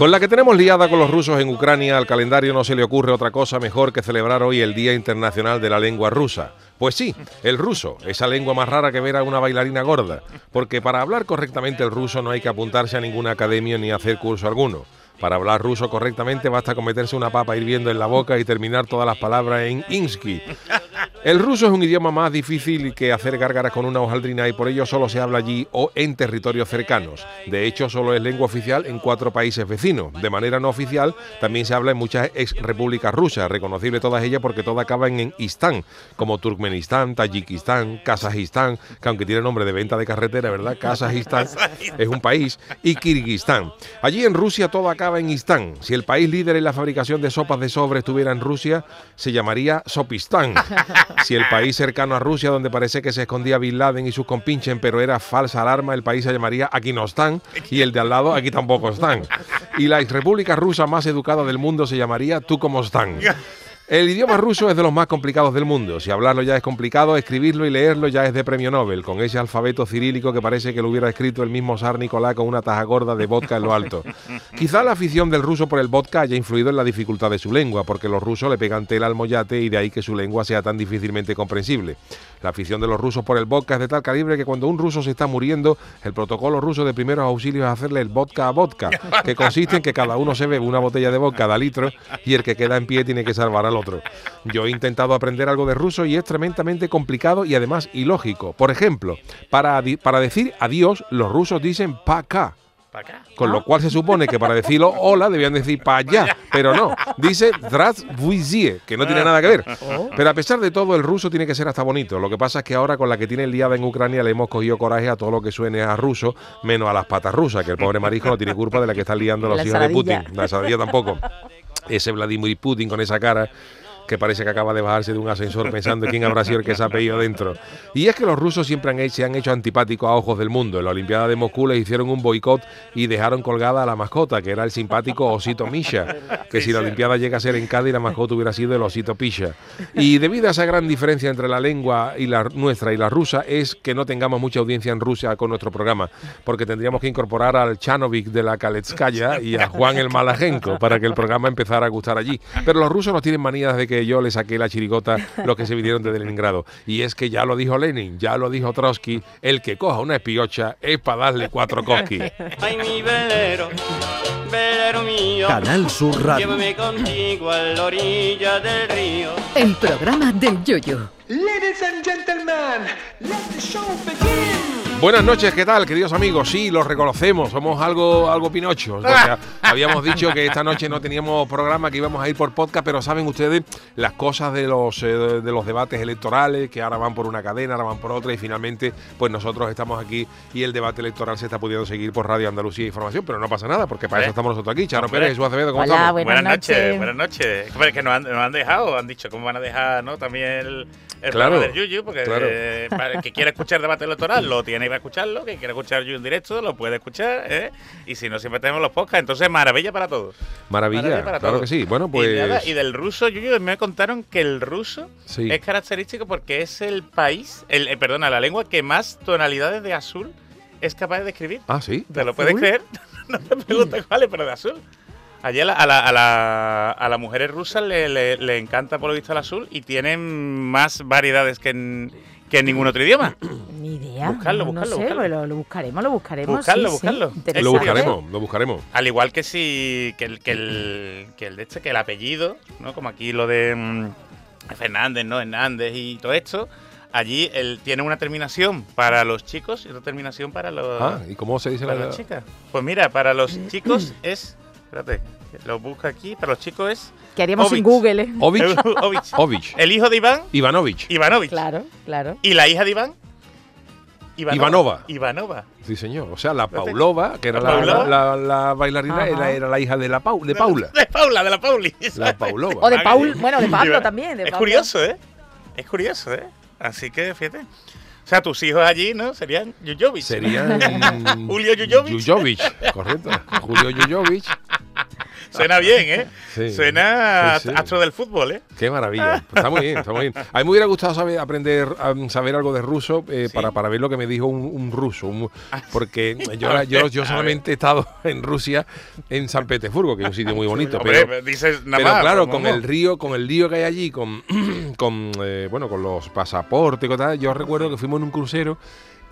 Con la que tenemos liada con los rusos en Ucrania, al calendario no se le ocurre otra cosa mejor que celebrar hoy el Día Internacional de la Lengua Rusa. Pues sí, el ruso, esa lengua más rara que ver a una bailarina gorda, porque para hablar correctamente el ruso no hay que apuntarse a ninguna academia ni hacer curso alguno. Para hablar ruso correctamente basta con meterse una papa hirviendo en la boca y terminar todas las palabras en insky. El ruso es un idioma más difícil que hacer gárgaras con una hojaldrina y por ello solo se habla allí o en territorios cercanos. De hecho, solo es lengua oficial en cuatro países vecinos. De manera no oficial, también se habla en muchas ex repúblicas rusas, reconocible todas ellas porque todas acaban en istán, como Turkmenistán, Tayikistán, Kazajistán, que aunque tiene nombre de venta de carretera, ¿verdad? Kazajistán es un país, y Kirguistán. Allí en Rusia todo acaba en istán. Si el país líder en la fabricación de sopas de sobre estuviera en Rusia, se llamaría Sopistán. Si el país cercano a Rusia, donde parece que se escondía Bin Laden y sus compinchen, pero era falsa alarma, el país se llamaría Aquí no están, y el de al lado Aquí tampoco están. Y la república rusa más educada del mundo se llamaría Tú como están. El idioma ruso es de los más complicados del mundo. Si hablarlo ya es complicado, escribirlo y leerlo ya es de premio Nobel, con ese alfabeto cirílico que parece que lo hubiera escrito el mismo zar Nicolás con una taja gorda de vodka en lo alto. Quizá la afición del ruso por el vodka haya influido en la dificultad de su lengua, porque los rusos le pegan tela al mollate y de ahí que su lengua sea tan difícilmente comprensible. La afición de los rusos por el vodka es de tal calibre que cuando un ruso se está muriendo, el protocolo ruso de primeros auxilios es hacerle el vodka a vodka, que consiste en que cada uno se bebe una botella de vodka cada litro y el que queda en pie tiene que salvar al otro. Yo he intentado aprender algo de ruso y es tremendamente complicado y además ilógico. Por ejemplo, para, para decir adiós, los rusos dicen pa-ka. Con lo cual se supone que para decirlo hola debían decir para allá, pero no. Dice Zdravstvuyzie, que no tiene nada que ver. Pero a pesar de todo, el ruso tiene que ser hasta bonito. Lo que pasa es que ahora con la que tiene liada en Ucrania le hemos cogido coraje a todo lo que suene a ruso, menos a las patas rusas, que el pobre marijo no tiene culpa de la que están liando los La hijos de. Putin. La ensaladilla tampoco. Ese Vladimir Putin con esa cara que parece que acaba de bajarse de un ascensor pensando quién habrá sido el que se ha pedido dentro. Y es que los rusos siempre han hecho, se han hecho antipáticos a ojos del mundo. En la Olimpiada de Moscú les hicieron un boicot y dejaron colgada a la mascota, que era el simpático Osito Misha, que si la Olimpiada llega a ser en Cádiz, la mascota hubiera sido el Osito Pisha. Y debido a esa gran diferencia entre la lengua y la nuestra y la rusa, es que no tengamos mucha audiencia en Rusia con nuestro programa, porque tendríamos que incorporar al Chanovic de la Kaletskaya y a Juan el Malajenko para que el programa empezara a gustar allí. Pero los rusos nos tienen manía desde que yo les saqué la chirigota los que se vinieron de Leningrado. Y es que ya lo dijo Lenin, ya lo dijo Trotsky, el que coja una espiocha es para darle cuatro cosquis. Ay, mi velero, velero mío, Canal Sur Radio. llévame contigo a la orilla del río. El programa del Yoyo. Ladies and gentlemen, let the show begin. Buenas noches, ¿qué tal, queridos amigos? Sí, los reconocemos, somos algo, algo pinochos. porque habíamos dicho que esta noche no teníamos programa, que íbamos a ir por podcast, pero saben ustedes las cosas de los, eh, de los debates electorales, que ahora van por una cadena, ahora van por otra, y finalmente, pues nosotros estamos aquí y el debate electoral se está pudiendo seguir por Radio Andalucía Información, pero no pasa nada, porque para ¿Eh? eso estamos nosotros aquí. Charo. Pérez, Jesús Acevedo, ¿cómo Hola, estamos? buenas, Buenas noches, noches. buenas noches. Hombre, que nos han, nos han dejado, han dicho cómo van a dejar ¿no? también el, el Claro, programa del Yuyu, porque claro. eh, para el que quiera escuchar debate electoral lo tiene que escucharlo, que quiera escuchar Yuyu en directo lo puede escuchar, ¿eh? y si no, siempre tenemos los podcasts, entonces maravilla para todos. Maravilla, Maravilla para claro todos. que sí. Bueno, Y, pues... nada, y del ruso, Yuyu, me contaron que el ruso Sí. es característico porque es el país, el, eh, perdona, la lengua que más tonalidades de azul es capaz de escribir. Ah, sí. ¿Te lo puedes creer? no me preguntes cuáles, pero de azul. Allí a la, a la, a la- a las mujeres rusas le, le- le encanta por lo visto el azul y tienen más variedades que en, que en ningún otro idioma. Ni idea. Buscarlo, no, no buscarlo, sé, buscarlo. Lo, lo buscaremos, lo buscaremos. Buscarlo, sí, sí. buscarlo. Lo buscaremos, lo buscaremos. Al igual que si que el, que el, que el de este, que el apellido, ¿no? Como aquí lo de mm, Fernández, ¿no? Hernández y todo esto. Allí él tiene una terminación para los chicos y otra terminación para los, Ah, ¿y cómo se dice para la las chicas. Pues mira, para los chicos es. Espérate, lo busca aquí. Para los chicos es. Que haríamos sin Ovich. Google, ¿eh? Ovich, Ovich. Ovich, El hijo de Iván, Ivanovich. Ivanovich. Claro, claro. Y la hija de Iván, Ivanova. Ivanova. Sí, señor. O sea, la Paulova, que era ¿La la, Paulova? la- la bailarina, era, era la hija de, la Pau- de Paula. De Paula, de la Pauli. La Paulova. O de Paul, bueno, de Pablo también. de es Pablo. curioso, ¿eh? Es curioso, ¿eh? Así que, fíjate. O sea, tus hijos allí, ¿no? Serían Yuyovic. Serían Julio Yuyovic. Yuyovic, correcto. Julio Yuyovic. Suena bien, ¿eh? Sí. Suena Sí, sí. astro del fútbol, ¿eh? Qué maravilla. Pues está muy bien, está muy bien. A mí me hubiera gustado saber, aprender, saber algo de ruso eh, para, para ver lo que me dijo un, un ruso. un- porque yo, yo, yo solamente he estado en Rusia, en San Petersburgo, que es un sitio muy bonito. Hombre, pero, dices nada pero más, claro, como con no. el río, con el lío que hay allí, con, con eh, bueno, con los pasaportes y tal, yo recuerdo que fuimos en un crucero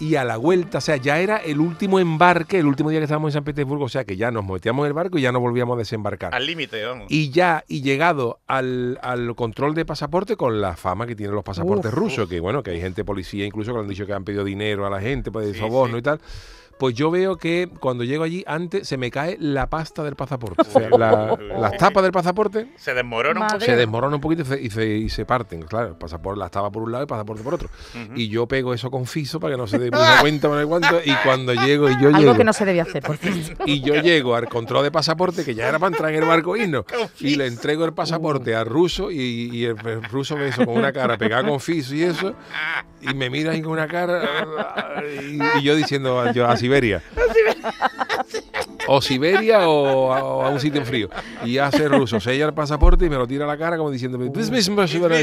y a la vuelta, o sea, ya era el último embarque, el último día que estábamos en San Petersburgo, o sea, que ya nos metíamos en el barco y ya no volvíamos a desembarcar. Al límite, vamos. Y ya, y llegado al, al control de pasaporte con la fama que tienen los pasaportes Uf, rusos, que bueno, que hay gente policía incluso que le han dicho que han pedido dinero a la gente, pues de Sí, soborno sí. y tal. Pues yo veo que cuando llego allí, antes se me cae la pasta del pasaporte. O sea, la- las tapas del pasaporte Se desmorona un poco. se desmoronan un poquito y se, y se, y se parten. Claro, el pasaporte, las tapas por un lado y el pasaporte por otro. Y yo pego eso con fiso para que no se dé mucha cuenta, no cuánto. Y cuando llego, y yo Algo llego. que no se debe hacer. Y yo llego al control de pasaporte, que ya era para entrar en el barco irnos, y le entrego el pasaporte al ruso, y, y el, el ruso me hizo con una cara pegada con fiso y eso, y me mira ahí con una cara, y, y yo diciendo yo, a Siberia. O Siberia o a, o a un sitio frío. Y hace ruso, sella el pasaporte y me lo tira a la cara como diciendo, "This mismo Siberia".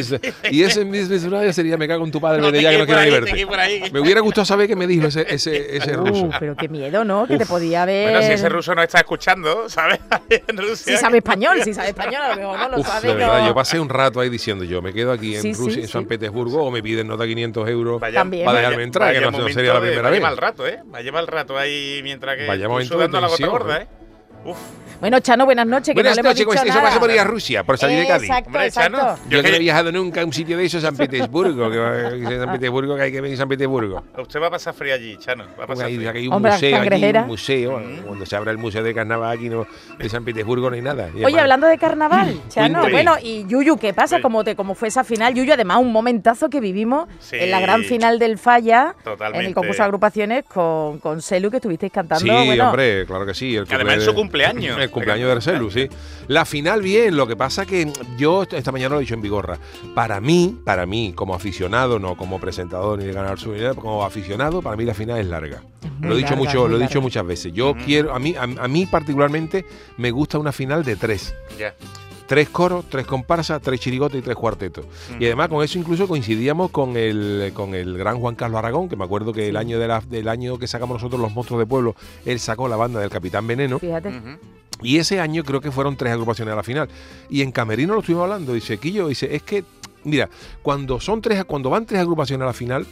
y ese mismo sería, me cago en tu padre, No ya que no quiero ni ahí, verte. te quedes por ahí. Me hubiera gustado saber qué me dijo ese, ese, ese ruso. Uh, pero qué miedo, ¿no? Que te podía haber. Bueno, si ese ruso no está escuchando, ¿sabes? Si sabe español, si sabe español, a lo mejor no lo Uf, sabe. de verdad, no. yo pasé un rato ahí diciendo yo, me quedo aquí en Sí, sí, Rusia, en sí. San Petersburgo, o me piden nota 500 euros Vaya- para dejarme entrar, que no, sería la de- primera vaya vez. mal rato, ¿eh? Vaya mal rato ahí mientras que Vaya tú momento de tensión, gorda, ¿eh? ¿eh? Uf. Bueno, Chano, buenas noches. Que Buenas no le hemos noches, dicho pues, eso nada. pasa por ir a Rusia, por salir de Cádiz. Exacto, Hombre, exacto. Chano, Yo que no he viajado nunca a un sitio de esos, San Petersburgo, que va- que en San Petersburgo, que hay que venir a San Petersburgo. Usted va a pasar frío allí, Chano. Va a pasar hay, hay un Hombre, museo, aquí cangrejera. un museo, cuando se abra el museo de carnaval aquí no, de San Petersburgo no hay nada. Y Oye, además- hablando de carnaval, Chano, Cuéntame. bueno, y Yuyu, ¿qué pasa? Sí. ¿Cómo, te, ¿Cómo fue esa final? Yuyu, además, un momentazo que vivimos Sí. en la gran final del Falla, Totalmente. en el concurso de agrupaciones con, con Selu, que estuvisteis cantando. Sí, bueno, hombre, claro que sí. El Que además su cumpleaños. El cumpleaños de Arcelu, sí. La final bien, lo que pasa que yo esta mañana lo he dicho en Vigorra. Para mí, para mí, como aficionado, no como presentador ni de ganar su dinero, como aficionado, para mí la final es larga. muy Lo he dicho larga, mucho, lo he dicho muchas veces. Yo quiero, a mí, a, a mí particularmente me gusta una final de tres. Ya. Tres coros, tres comparsas, tres chirigotes y tres cuartetos. Y además con eso incluso coincidíamos con el, con el gran Juan Carlos Aragón, que me acuerdo que el año de la- del año que sacamos nosotros los monstruos de pueblo, él sacó la banda del Capitán Veneno. Fíjate. Y ese año creo que fueron tres agrupaciones a la final. Y en Camerino lo estuvimos hablando. Dice, Quillo, dice, es que, mira, cuando son tres, cuando van tres agrupaciones a la final,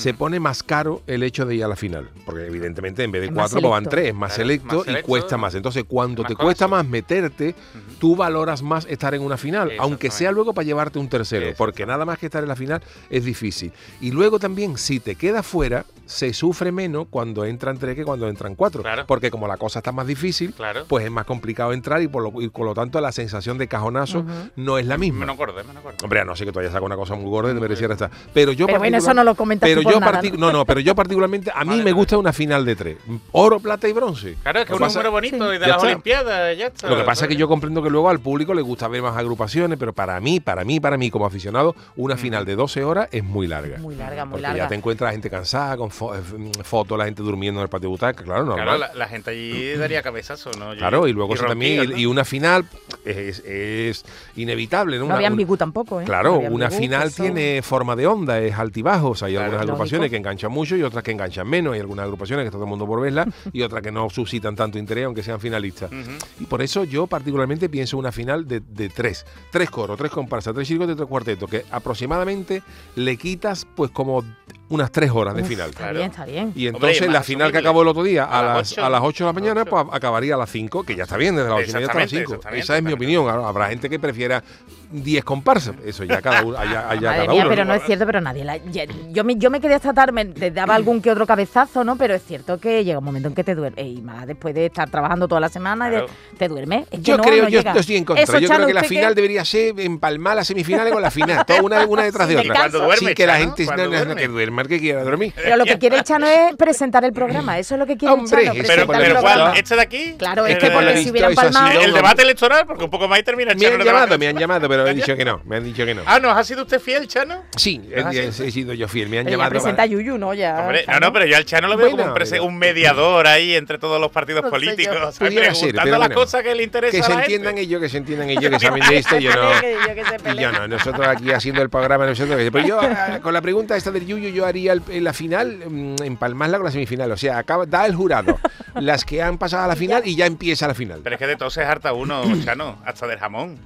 se pone más caro el hecho de ir a la final. Porque evidentemente en vez de Es más cuatro, pues van tres, es más Claro, selecto más y cuesta más. Entonces, cuando más te cuesta más meterte, tú valoras más estar en una final, aunque sea luego para llevarte un tercero, porque nada más que estar en la final es difícil. Y luego también, si te quedas fuera, se sufre menos cuando entran tres que cuando entran cuatro. Claro. Porque como la cosa está más difícil, Claro. pues es más complicado entrar y por lo, y por lo tanto la sensación de cajonazo no es la misma. Menos gordo, menos gordo. Hombre, a no sé que tú hayas sacado una cosa muy gorda y te mereciera estar. Pero yo Pero bueno, eso no lo comentas pero yo nada, ¿no? no, no, pero yo particularmente a mí Vale, me vale. gusta una final de tres, oro, plata y bronce. Claro, es que Lo es un pasa- número bonito y de Ya las está. Olimpiadas, ya está. Lo que pasa es que yo comprendo que luego al público le gusta ver más agrupaciones, pero para mí, para mí, para mí como aficionado, una final de 12 horas es muy larga. Muy larga, muy Porque larga. ya te encuentras la gente cansada, con fo- eh, fotos, la gente durmiendo en el patio de butaca, claro, normal. Claro, la, la gente allí daría cabezazo, ¿no? Claro, y luego eso rompía, también, ¿no? y, y una final es, es inevitable, ¿no? No Una- había un- ambigú tampoco, ¿eh? Claro, No una ambigú, final eso- tiene forma de onda, es altibajos. Hay Claro, algunas lógico. agrupaciones que enganchan mucho y otras que enganchan menos. Hay algunas agrupaciones que está todo el mundo por verlas y otras que no suscitan tanto interés, aunque sean finalistas. Y por eso yo particularmente pienso una final de, de tres. Tres coros, tres comparsas, tres chiricos y tres cuartetos, que aproximadamente le quitas pues como unas tres horas de Uf, final. Está bien, está bien. Y Hombre, entonces la final que acabó el otro día a, A las ocho. a las 8 de la mañana, Ocho. pues acabaría a las 5, que ya está bien, desde las 8 y media hasta las Exactamente, 5. exactamente, Esa es mi opinión. Habrá gente que prefiera 10 comparsas. Eso ya cada uno, allá, allá Madre cada mía, uno. pero ¿no? es cierto, pero nadie la. ya- yo, me, yo me quedé hasta tarde, me te daba algún que otro cabezazo, ¿no? Pero es cierto que llega un momento en que te duermes. Y más después de estar trabajando toda la semana, de- te duermes. Es que Yo no, creo, no yo llega. estoy en contra. Eso, yo Chano, creo que la final debería ser empalmar las semifinales con la final, toda una, una detrás de Sí, otra. Cuando duerme, Sin que la gente no, no, no, duerme. que duerma el que quiera dormir. Pero lo que quiere el Chano es presentar el programa. Eso es lo que quiere Hombre, el Chano. eso Pero, pero ¿cuál? ¿Este de aquí? Claro, es que de- por lo porque si visto hubiera eso ha empalmado. sido El debate electoral, porque un poco más y termina el Me han llamado, me han llamado, pero he dicho que no. Me han dicho que no. Ah, ¿no? ¿Ha sido usted fiel, Chano? Sí, he, ¿Ah, sí? he- he sido yo fiel. Me han Pero llamado. presenta a Yuyu, ¿no? Ya, Hombre, no, no, pero yo al Chano lo veo como Bueno, un, prese- pero- un mediador ahí entre todos los partidos No políticos, pero las bueno. cosas que le interesan Que a se gente. entiendan ellos, que se entiendan ellos, que saben de esto. Yo no. Y yo no, nosotros aquí haciendo el programa, nosotros. Pero yo, ah, con la pregunta esta del Yuyu, yo haría el- la final, mm, empalmarla con la semifinal. O sea, acaba, da el jurado las que han pasado a la final y ya empieza la final. Pero es que de todo se harta uno, Chano, hasta del jamón.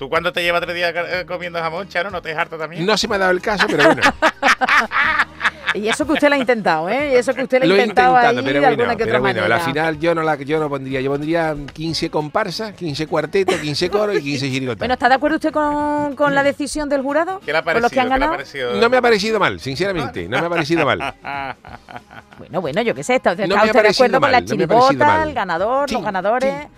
¿Tú cuando te llevas tres días eh, comiendo jamón, Chano, no te harta también? No se me ha dado el caso, pero bueno. Y eso que usted lo ha intentado, ¿eh? Y eso que usted lo, ha intentado ahí pero de bueno, alguna que pero otra bueno, manera. la final yo no la yo no pondría, yo pondría 15 comparsas, 15 cuartetos, 15 coros y 15 chirigotas. Bueno, ¿está de acuerdo usted con, con la decisión del jurado? ¿Qué le ha ¿Con parecido? los que han ¿Qué le ha ganado? parecido? no me ha parecido mal, sinceramente, no me ha parecido mal. Bueno, bueno, yo qué sé, está, No está me ha usted de acuerdo con mal, la no ha parecido chirigota, el ganador, Sí, los ganadores, sí.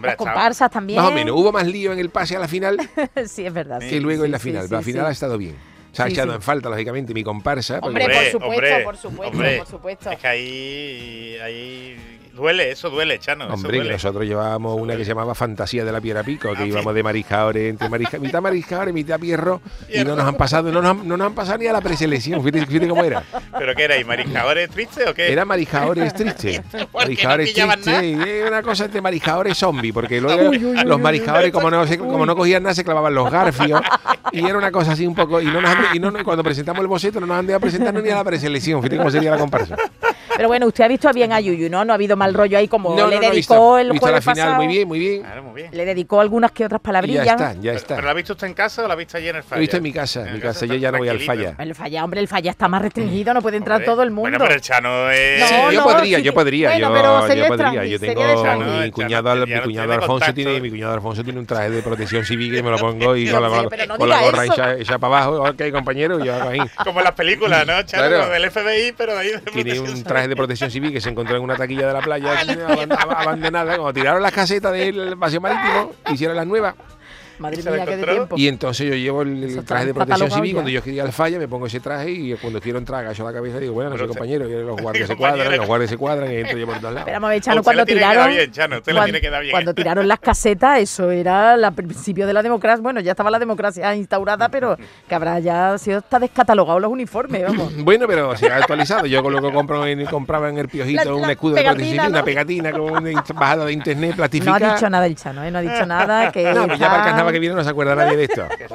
Hombre, las comparsas también. Más o menos, hubo más lío en el pase a la final sí, es verdad. que sí, luego sí, en la final. pero la sí. final ha estado bien. Se ha Sí, echado sí. en falta, lógicamente, mi comparsa. porque- Hombre, por supuesto, hombre, por supuesto, hombre. por supuesto. Es que ahí, ahí duele, eso duele, Chano. eso Hombre, que duele. nosotros llevábamos una que se llamaba Fantasía de la Piedra Pico, que Ah, íbamos de mariscadores, entre marisca, mitad mariscadores, mitad pierro, y no nos han pasado, no nos han, no nos han pasado ni a la preselección. Fíjate, fíjate cómo era. ¿Pero qué era? ¿Y mariscadores tristes o qué? Era mariscadores tristes. no Mariscadores pillaban tristes. y una cosa entre mariscadores zombie, porque luego los mariscadores, como no, se- como no cogían nada, se clavaban los garfios. Y era una cosa así un poco. Y, no nos han- y no, cuando presentamos el boceto, no nos han dejado presentarnos ni a la preselección. Fíjate cómo sería la comparsa. Pero bueno, usted ha visto bien a Yuyu, ¿no? No ha habido mal rollo ahí como No, le no, no, he dedicó visto, el visto la jueves final pasado. muy bien, muy bien. Claro, muy bien. Le dedicó algunas que otras Y palabrillas. ya está, ya ¿Pero, está. pero la ha visto usted en casa o la ha visto allí en el Lo falla? he visto en mi casa, en mi casa. Yo ya no voy al falla. El falla, hombre, el falla está más restringido, no puede entrar Hombre. todo el mundo. Bueno, pero el Chano es... No, Sí, yo no, podría, sí yo que- podría, bueno, yo, pero yo sería podría. Yo tengo mi cuñado, mi cuñado Alfonso tiene, mi cuñado Alfonso tiene un traje de protección civil y me lo pongo y con la, la gorra echada para abajo. Ok, compañero, y yo hago ahí. Como en las películas, ¿no? Chano, del FBI, pero de ahí de Tiene protección traje de protección civil que se encontró en una taquilla de la playa aban- ab- abandonada. Cuando tiraron las casetas del paseo marítimo, hicieron las nuevas. Madre ¿Se lo mía, qué de tiempo. Y entonces yo llevo el, traje de está protección civil. ya. Cuando yo quería al falla, me pongo ese traje y cuando quiero entrar, agacho la cabeza y digo, bueno, no usted- compañero. Y los guardias se cuadran, los guardias se cuadran y entro yo por todos lados. Pero ver, Chano, cuando tiraron. bien, Chano, usted le cuan- tiene que dar bien. Cuando tiraron las casetas, eso era el principio de la democracia. Bueno, ya estaba la democracia instaurada, pero que habrá ya sido hasta descatalogado los uniformes, vamos. Bueno, pero se ha actualizado. Yo con lo que compro en- compraba en el piojito La- un la escudo de protección civil, ¿no? una pegatina con una bajada de internet No plastificada. ha dicho nada el Chano, ¿eh? No ha dicho nada. Que, No, ya para el está- carnaval que viene no se acuerda nadie de esto. Que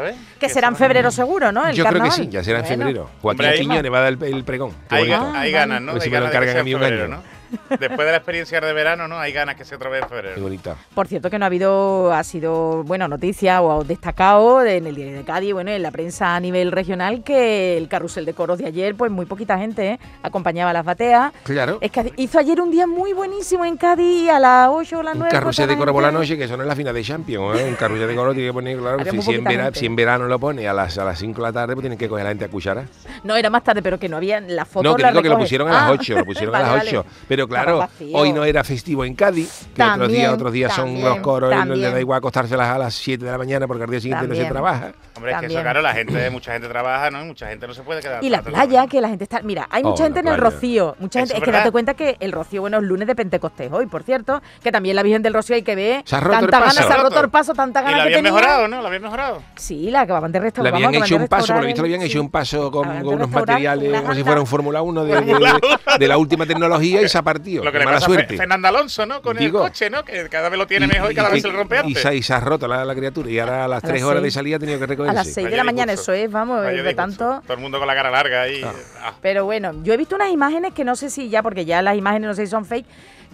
¿ves? que será en febrero seguro, ¿no? El Yo creo que carnaval. sí, ya será en Bueno, febrero. Joaquín Hombre, ahí- Quiñones va a dar el, el pregón. Qué Hay, bonito. ga- hay Ah, ganas, ¿no? A ver si me lo ganas de que encargan sea a mí un febrero, año. ¿no? Después de la experiencia de verano, ¿no? Hay ganas que sea otra vez en Qué febrero. Por cierto, que no ha habido, ha sido, bueno, noticia o destacado en el diario de Cádiz, bueno, en la prensa a nivel regional, que el carrusel de coros de ayer, pues muy poquita gente ¿eh? acompañaba a las bateas. Claro. Es que hizo ayer un día muy buenísimo en Cádiz a las 8 o las Un 9. carrusel de pues, coro por la noche, que eso no es la final de Champions. ¿eh? Un carrusel de coro tiene que poner, claro, si, en poquita vera- gente. si en verano lo pone a las, a las 5 de la tarde, pues tienen que coger la gente a cuchara. No, era más tarde, pero que no había la foto. No, que la digo que lo pusieron a las Ah, 8, lo pusieron a las vale. 8. Pero claro, hoy no era festivo en Cádiz, que otros También, días, otros días son también, los coros, y no le también. da igual acostárselas a las 7 de la mañana porque al día siguiente no se También. trabaja. Hombre, es que eso, También. claro, la gente, mucha gente trabaja, ¿no? Y mucha gente no se puede quedar. Y la playa, que la gente está. Mira, hay Oh, mucha gente en la el. Rocío. Mucha gente. Es es que date cuenta que el Rocío, bueno, es lunes de Pentecostés hoy, por cierto. Que también la Virgen del Rocío hay que ver. Se ha roto el tanta paso. ganas, se ha roto el paso, tanta Y ganas la que habían tenía. mejorado, ¿no? La habían mejorado. Sí, la acababan de restaurar. habían vamos, acaban hecho de un paso, por lo visto el- habían hecho un paso con, unos materiales como si fuera un Fórmula 1 de, de- Fórmula de- uno. de la última tecnología y se ha partido. Lo que le Mala pasa a suerte. Fernando Alonso, ¿no? Con Digo. el coche, ¿no? Que cada vez lo tiene mejor y cada vez se le rompe antes. y se ha roto la, la criatura y ahora a las A 3 las horas de salida ha tenido que A recogerse. las 6 de la mañana, eso es, vamos, Vaya de tanto. Todo el mundo con la cara larga ahí. Ah. Ah. Pero bueno, yo he visto unas imágenes que no sé si ya, porque ya las imágenes no sé si son fake,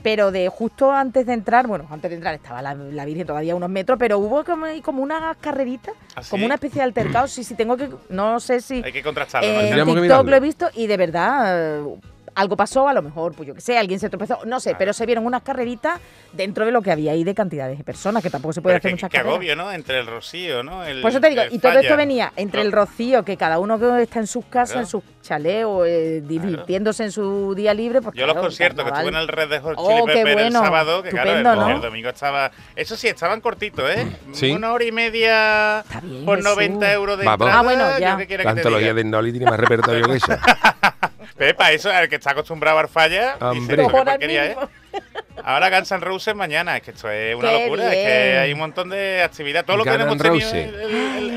pero de justo antes de entrar, bueno, antes de entrar estaba la, la Virgen todavía a unos metros, pero hubo como, como una carrerita, ¿Ah, sí? como una especie de altercado. Sí, sí, tengo que, no sé si Hay que contrastarlo, ¿no? eh, en que TikTok lo he visto y de verdad, eh, algo pasó, a lo mejor, pues yo qué sé, alguien se tropezó, no sé, pero se vieron unas carreritas dentro de lo que había ahí de cantidades de personas, que tampoco se puede Pero hacer que, muchas que carreras. agobio, ¿no? Entre el rocío, ¿no? El, Por eso te digo, y todo falla. esto venía entre el rocío, que cada uno que está en sus casas, Claro. en sus chalés o eh, divirtiéndose en su día libre. Pues Yo los claro, conciertos que estuve en el Red de Hot Oh, Chili Pepper bueno. el sábado, que claro, Estupendo, el, ¿no? el domingo estaba... Eso sí, estaban cortitos, ¿eh? Sí. Una hora y media bien, por Jesús. 90 euros de Vamos. entrada. Ah, bueno, ya. La antología de Noli tiene más repertorio que esa. Pepa, eso, el que está acostumbrado a Arfalla, dice, Hombre. "Esto qué Ahora porquería, ¿eh?". Ahora Guns N' Roses mañana, es que esto es una Qué locura, es que hay un montón de actividad. Todo lo que Guns hemos tenido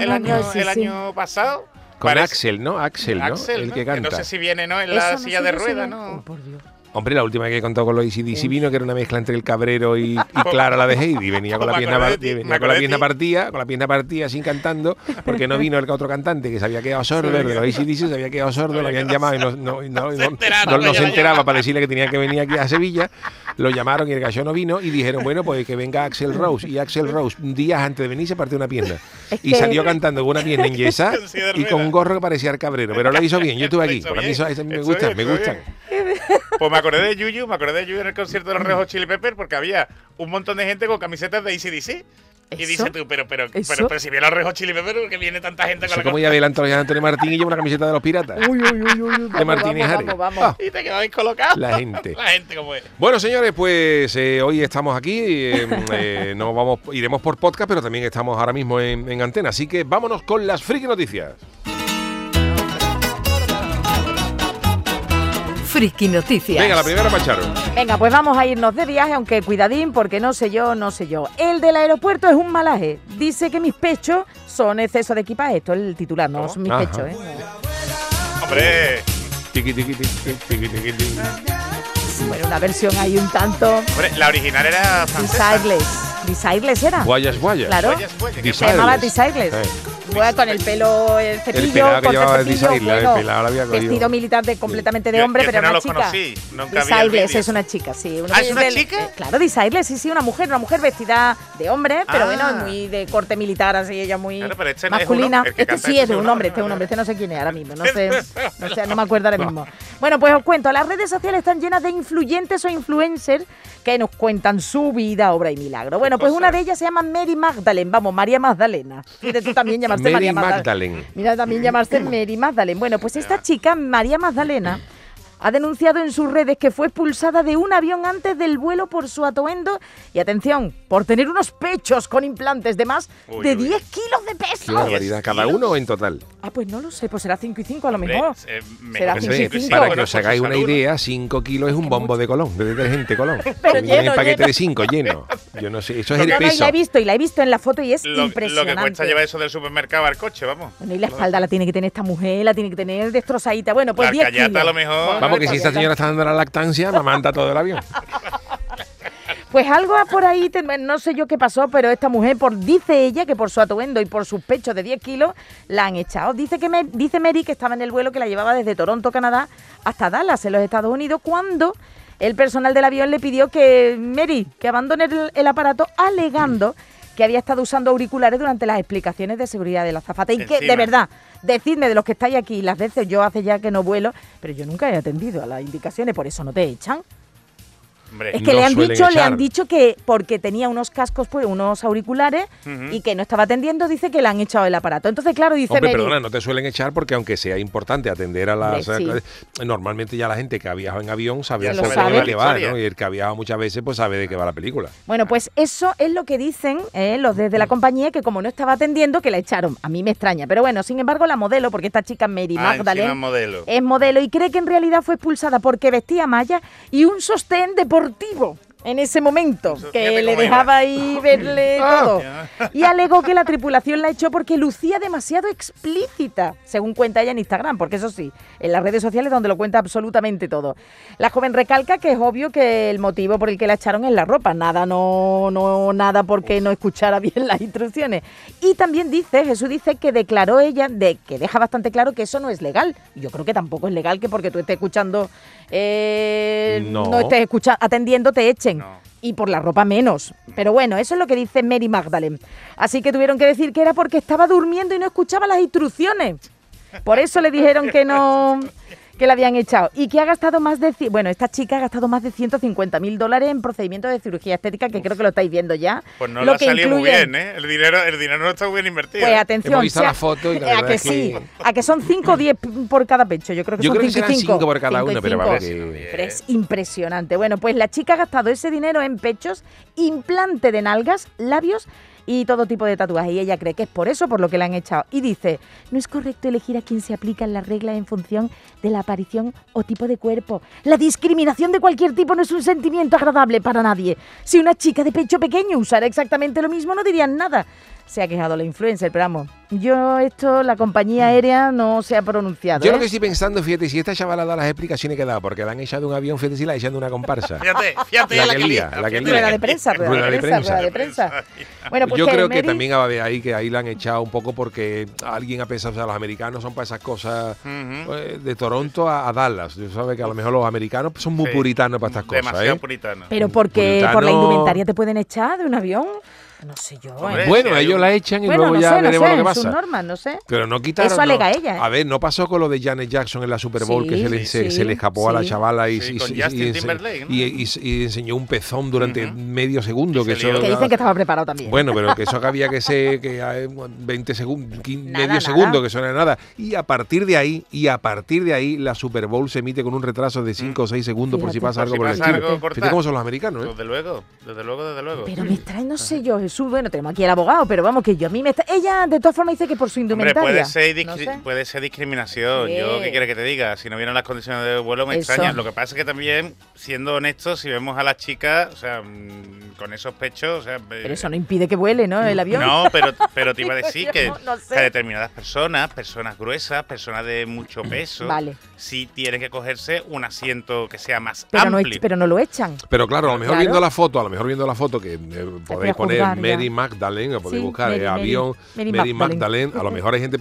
el, año, Roses, el sí. año pasado. Con parece- Axel, ¿no? Axel, ¿no? Axel, el ¿no? que no canta. sé si viene, ¿no? En la Eso no silla sé de no- ¿no? Oh, por Dios. Hombre, la última que contó con los ACDC vino, que era una mezcla entre el cabrero y, y Clara la de Heidi. Venía con la pierna, venía con la pierna ti. partida, con la pierna partida sin cantando, porque no vino el otro cantante que se había quedado sordo, el de los ACDC se había quedado sordo, lo habían llamado y no, no, no- no- se enteraba para decirle que tenía que venir aquí a Sevilla. Lo llamaron y el gallo no vino y dijeron, bueno, pues que venga Axel Rose. Y Axel Rose, días antes de venir, se partió una pierna. Es Y que- salió cantando con una pierna en yesa y con un gorro que parecía el cabrero. Pero lo hizo bien, yo estuve aquí. hizo Porque a mí eso, eso me bien, me gustan. Pues me acordé de Yuyu, me acordé de Yuyu en el concierto de los Red Hot Chili Pepper porque había un montón de gente con camisetas de ACDC. Y dices tú, pero, pero, pero, pero si viene los Red Hot Chili Pepper, ¿por qué viene tanta gente con la como ya ve la antología de Antonio Martín y lleva una camiseta de los piratas. Uy, uy, uy, uy, de Martínez vamos, Ares. vamos, vamos. Ah. Y te quedabais colocados. La gente. La gente como es. Bueno, señores, pues eh, hoy estamos aquí. eh, eh, no vamos, iremos por podcast, pero también estamos ahora mismo en, en antena. Así que vámonos con las friki noticias. Friki Noticias. Venga, la primera para Charo. Venga, pues vamos a irnos de viaje, aunque cuidadín, porque no sé yo, no sé yo. El del aeropuerto es un malaje. Dice que mis pechos son exceso de equipaje. Esto es el titular, no son mis Ajá. pechos, ¿eh? Hombre, Tiqui, tiqui, tiqui, tiqui, tiqui, tiqui. Bueno, una versión ahí un tanto hombre, la original era francesa. Desireless era. Guayas, guayas. Claro. Guayas, guayas, ¿qué Desireless. Se llamaba. Bueno, con el pelo, el cepillo, pelado que llevaba el cepillo, el pelado había vestido militar de, completamente de hombre, yo pero no una lo chica. conocí, el vídeo. es una chica, sí. Una ¿Ah, es una del- chica? eh, claro, Desireless, sí, sí, una mujer, una mujer vestida de hombre, pero Ah. bueno, muy de corte militar, así, ella muy Claro, pero este no es un masculina. el este sí este es es un hombre, este es un hombre, este no sé quién es ahora mismo, no sé, no sé, no me acuerdo ahora mismo. Bueno, pues os cuento, las redes sociales están llenas de influyentes o influencers que nos cuentan su vida, obra y milagro. Bueno, pues una de ellas se llama Mary Magdalene, vamos, María Magdalena. Fíjate tú también llamarse Mary María Magdalena. Magdalene. Mira, también llamarse Mary Magdalene. Bueno, pues esta chica, María Magdalena, ha denunciado en sus redes que fue expulsada de un avión antes del vuelo por su atuendo y, atención, por tener unos pechos con implantes de más Uy, de uy. 10 kilos de Qué peso. barbaridad. ¿Cada uno o en total? Ah, pues no lo sé, pues será 5 y 5 a lo Hombre, mejor. eh, Será que cinco y cinco y cinco. cinco, Para ¿no? que os hagáis una idea, 5 kilos es un bombo de Colón, de detergente Colón. Pero viene en lleno, paquete lleno. de 5 lleno. Yo no sé, eso es No, el no, y peso. la he visto, y la he visto en la foto y es Lo, lo impresionante. que cuesta llevar eso del supermercado al coche, vamos. Bueno, y la espalda la tiene que tener esta mujer, la tiene que tener destrozadita. Bueno, pues La 10 alcayata kilos. a lo mejor. Vamos, que si esta señora está dando la lactancia, me manda todo el avión. Pues algo por ahí, no sé yo qué pasó, pero esta mujer, por, dice ella que por su atuendo y por sus pechos de 10 kilos, la han echado. Dice, que me, dice Mary que estaba en el vuelo que la llevaba desde Toronto, Canadá, hasta Dallas, en los Estados Unidos, cuando el personal del avión le pidió que Mary, que abandone el, el aparato, alegando que había estado usando auriculares durante las explicaciones de seguridad de la azafata. Y que, de verdad, decidme de los que estáis aquí, las veces yo hace ya que no vuelo, pero yo nunca he atendido a las indicaciones, por eso no te echan. Hombre, Es que No le han dicho, le han dicho que porque tenía unos cascos, pues unos auriculares y que no estaba atendiendo, dice que le han echado el aparato. Entonces, claro, dice Hombre, Mary, perdona, no te suelen echar porque aunque sea importante atender a las... Hombre, Normalmente ya la gente que ha viajado en avión lo poco sabe. de qué va. ¿no? Y el que ha viajado muchas veces pues sabe de qué va la película. Bueno, pues eso es lo que dicen eh, los desde la compañía, que como no estaba atendiendo, que la echaron. A mí me extraña. Pero bueno, sin embargo, la modelo, porque esta chica Mary Ah, Magdalene modelo. es modelo y cree que en realidad fue expulsada porque vestía malla y un sostén deportivo. En ese momento, que le dejaba ahí verle Ah. todo. Y alegó que la tripulación la echó porque lucía demasiado explícita, según cuenta ella en Instagram, porque eso sí, en las redes sociales donde lo cuenta absolutamente todo. La joven recalca que es obvio que el motivo por el que la echaron es la ropa, nada, no, no, nada porque no escuchara bien las instrucciones. Y también dice, Jesús dice que declaró ella, de que deja bastante claro que eso no es legal. Yo creo que tampoco es legal que porque tú estés escuchando, eh, No. no estés escucha- atendiendo, te echen No. y por la ropa menos. Pero bueno, eso es lo que dice Mary Magdalene. Así que tuvieron que decir que era porque estaba durmiendo y no escuchaba las instrucciones. Por eso le dijeron que no que la habían echado y que ha gastado más de... Bueno, esta chica ha gastado más de 150 mil dólares en procedimientos de cirugía estética, que creo que lo estáis viendo ya. Pues no Lo lo ha que salido muy incluyen- bien, ¿eh? El dinero, el dinero no está muy bien invertido. Pues ¿eh? atención, Hemos visto sea- la foto y la a verdad que sí, a que son 5 o 10 por cada pecho. Yo creo que Yo son creo que 5 y serán 5. cinco por cada una, pero vamos que- Pero es impresionante. Bueno, pues la chica ha gastado ese dinero en pechos, implante de nalgas, labios y todo tipo de tatuajes. Y ella cree que es por eso por lo que la han echado. Y dice, no es correcto elegir a quien se aplican las reglas en función de la aparición o tipo de cuerpo. La discriminación de cualquier tipo no es un sentimiento agradable para nadie. Si una chica de pecho pequeño usara exactamente lo mismo, no dirían nada. Se ha quejado la influencer, pero vamos, yo esto, la compañía aérea no se ha pronunciado. Yo lo ¿eh? que estoy pensando, fíjate, si esta chavala da las explicaciones que da, porque la han echado de un avión, fíjate si la echan de una comparsa. Fíjate, fíjate La la, que lía, la que lía. Rueda de prensa, rueda, Rueda de prensa, prensa. rueda de prensa. Bueno, pues Yo creo que también va de ahí que ahí la han echado un poco porque alguien ha pensado, o sea, los americanos son para esas cosas eh, de Toronto a, a Dallas. Tú sabes que a lo mejor los americanos son muy Sí. puritanos para estas cosas. Demasiado ¿eh? puritano. Pero porque por la indumentaria te pueden echar de un avión. No sé yo. ¿eh? Hombre, Bueno, Sí, hay ellos un- la echan y Bueno, luego no ya sé, no veremos sé, lo que pasa. normas, no sé. Pero no quitaron. Eso alega no. ella, ¿eh? A ver, no pasó con lo de Janet Jackson en la Super Bowl, que Sí, se le, se, sí, se le escapó a la sí. chavala y, Sí, y- y- y ense- Timberlake, ¿no? y- y- y enseñó un pezón durante Ujú. medio segundo. Que se eso. Que dicen que estaba preparado también. Bueno, pero que eso que había que ser que hay 20 segundos, Nada, medio nada. segundo, que eso no era nada. Y a partir de ahí, y a partir de ahí, la Super Bowl se emite con un retraso de 5 o 6 segundos por si pasa algo por el estilo. Fíjate cómo son los americanos, ¿eh? Desde luego, desde luego, desde luego. Pero me extrae, no sé yo, Jesús. Bueno, tenemos aquí al abogado, pero vamos, que yo a mí me está. Ella, de todas formas, dice que por su Hombre, indumentaria. puede ser, discri- No sé. puede ser discriminación. Sí. Yo, ¿qué quiere que te diga? Si no vieron las condiciones de vuelo, me Eso. extraña. Lo que pasa es que también, siendo honestos, si vemos a las chicas, o sea, mm, con esos pechos, o sea. Pero eso no impide que vuele, ¿no? El avión. No, pero, pero te iba a decir que, no sé. que determinadas personas, personas gruesas, personas de mucho peso, Vale. sí tienen que cogerse un asiento que sea más Pero amplio. pero no lo echan. Pero claro, a lo mejor Claro. viendo la foto, a lo mejor viendo la foto que eh, podéis poner. Mary Magdalene, o podéis Sí, buscar Mary, eh, Mary, avión Mary Mary, Magdalene. Magdalene, a lo mejor hay gente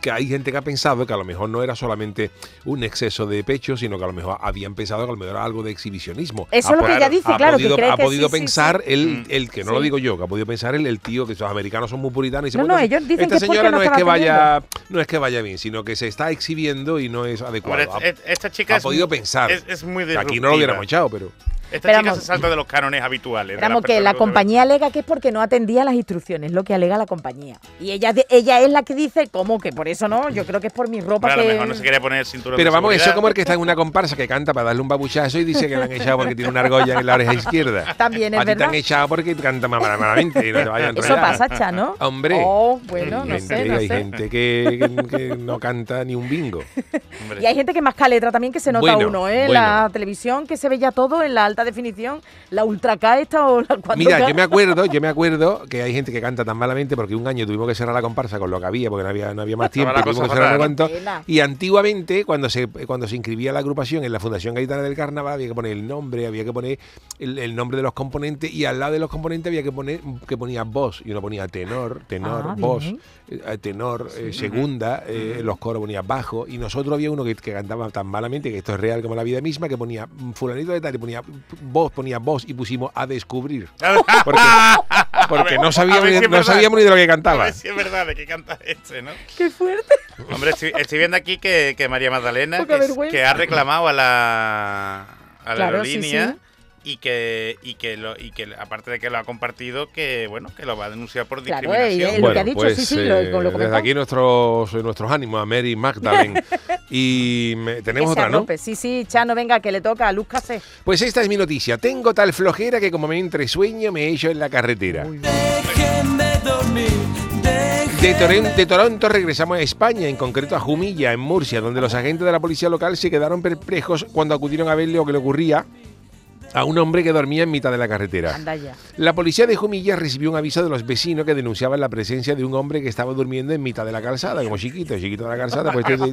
que hay gente que ha pensado que a lo mejor no era solamente un exceso de pecho, sino que a lo mejor habían pensado que a lo mejor era algo de exhibicionismo. Eso Ha es lo que ella dice, ha claro, que cree ha que podido sí, pensar sí. El, Mm. el que no Sí. lo digo yo, que ha podido pensar el, el tío que los americanos son muy puritanos y dice, No, bueno, no, ellos dicen esta que señora no no es que vaya no es que vaya bien, sino que se está exhibiendo y no es adecuado. Esta chica ha es podido muy- pensar. Es, es muy aquí no lo hubiéramos echado, pero Esta Pero chica vamos- se salta de los cánones habituales. Esperamos que la compañía alega que es porque no atendía las instrucciones, lo que alega la compañía. Y ella, ella es la que dice, ¿cómo que por eso no? Yo creo que es por mi ropa Bueno, a lo mejor no se quería poner el cinturón Pero de vamos, eso seguridad. es como el que está en una comparsa que canta para darle un babuchazo y dice que le han echado porque tiene una argolla en la oreja izquierda. También es a ti te verdad. han echado porque canta más malamente y no te vayan a Eso pasa, Cha, ¿no? Hombre. Oh, bueno, no gente, sé, no hay sé. gente que, que- que no canta ni un bingo. Hombre, Y hay gente que más letra también que se nota Bueno, uno, ¿eh? bueno. La televisión que se ve ya todo en la alta definición, la ultra K esta o la 4K. Mira, yo me acuerdo, yo me acuerdo que hay gente que canta tan malamente porque un año tuvimos que cerrar la comparsa con lo que había, porque no había, no había más tiempo, la tuvimos que cerrar. Pena. Y antiguamente, cuando se cuando se inscribía la agrupación en la Fundación Gaitana del Carnaval, había que poner el nombre, había que poner el, el nombre de los componentes y al lado de los componentes había que poner que ponía voz y uno ponía tenor, tenor, Ah, voz, bien. Eh, tenor, eh, segunda, eh, los coros ponía bajo y nosotros había uno que, que cantaba tan malamente que esto es real como la vida misma que ponía mm, fulanito de tal y ponía voz, ponía voz y pusimos a descubrir. Porque, porque no A sabíamos, si ni- no verdad. sabíamos ni de lo que A cantaba. ver si es verdad de que canta este, ¿no? ¡Qué fuerte! Hombre, estoy, estoy viendo aquí que, que María Magdalena que, es- vergüenza. que ha reclamado a la, a la Claro, sí, aerolínea sí. Y que y que lo, y que aparte de que lo ha compartido que bueno que lo va a denunciar por Claro, discriminación. eh, lo que ha dicho, sí, sí, lo- lo desde aquí nuestros, nuestros ánimos a Mary Magdalene. y me- tenemos otra, ¿no? Sí, sí, Chano, venga, que le toca a Luz. Pues esta es mi noticia. Tengo tal flojera que como me entre sueño me echo en la carretera. De, Toren- de Toronto regresamos a España, en concreto a Jumilla, en Murcia, donde los agentes de la policía local se quedaron perplejos cuando acudieron a ver lo que le ocurría a un hombre que dormía en mitad de la carretera. Anda ya. La policía de Jumilla recibió un aviso de los vecinos que denunciaban la presencia de un hombre que estaba durmiendo en mitad de la calzada, como chiquito, chiquito de la calzada, pues este-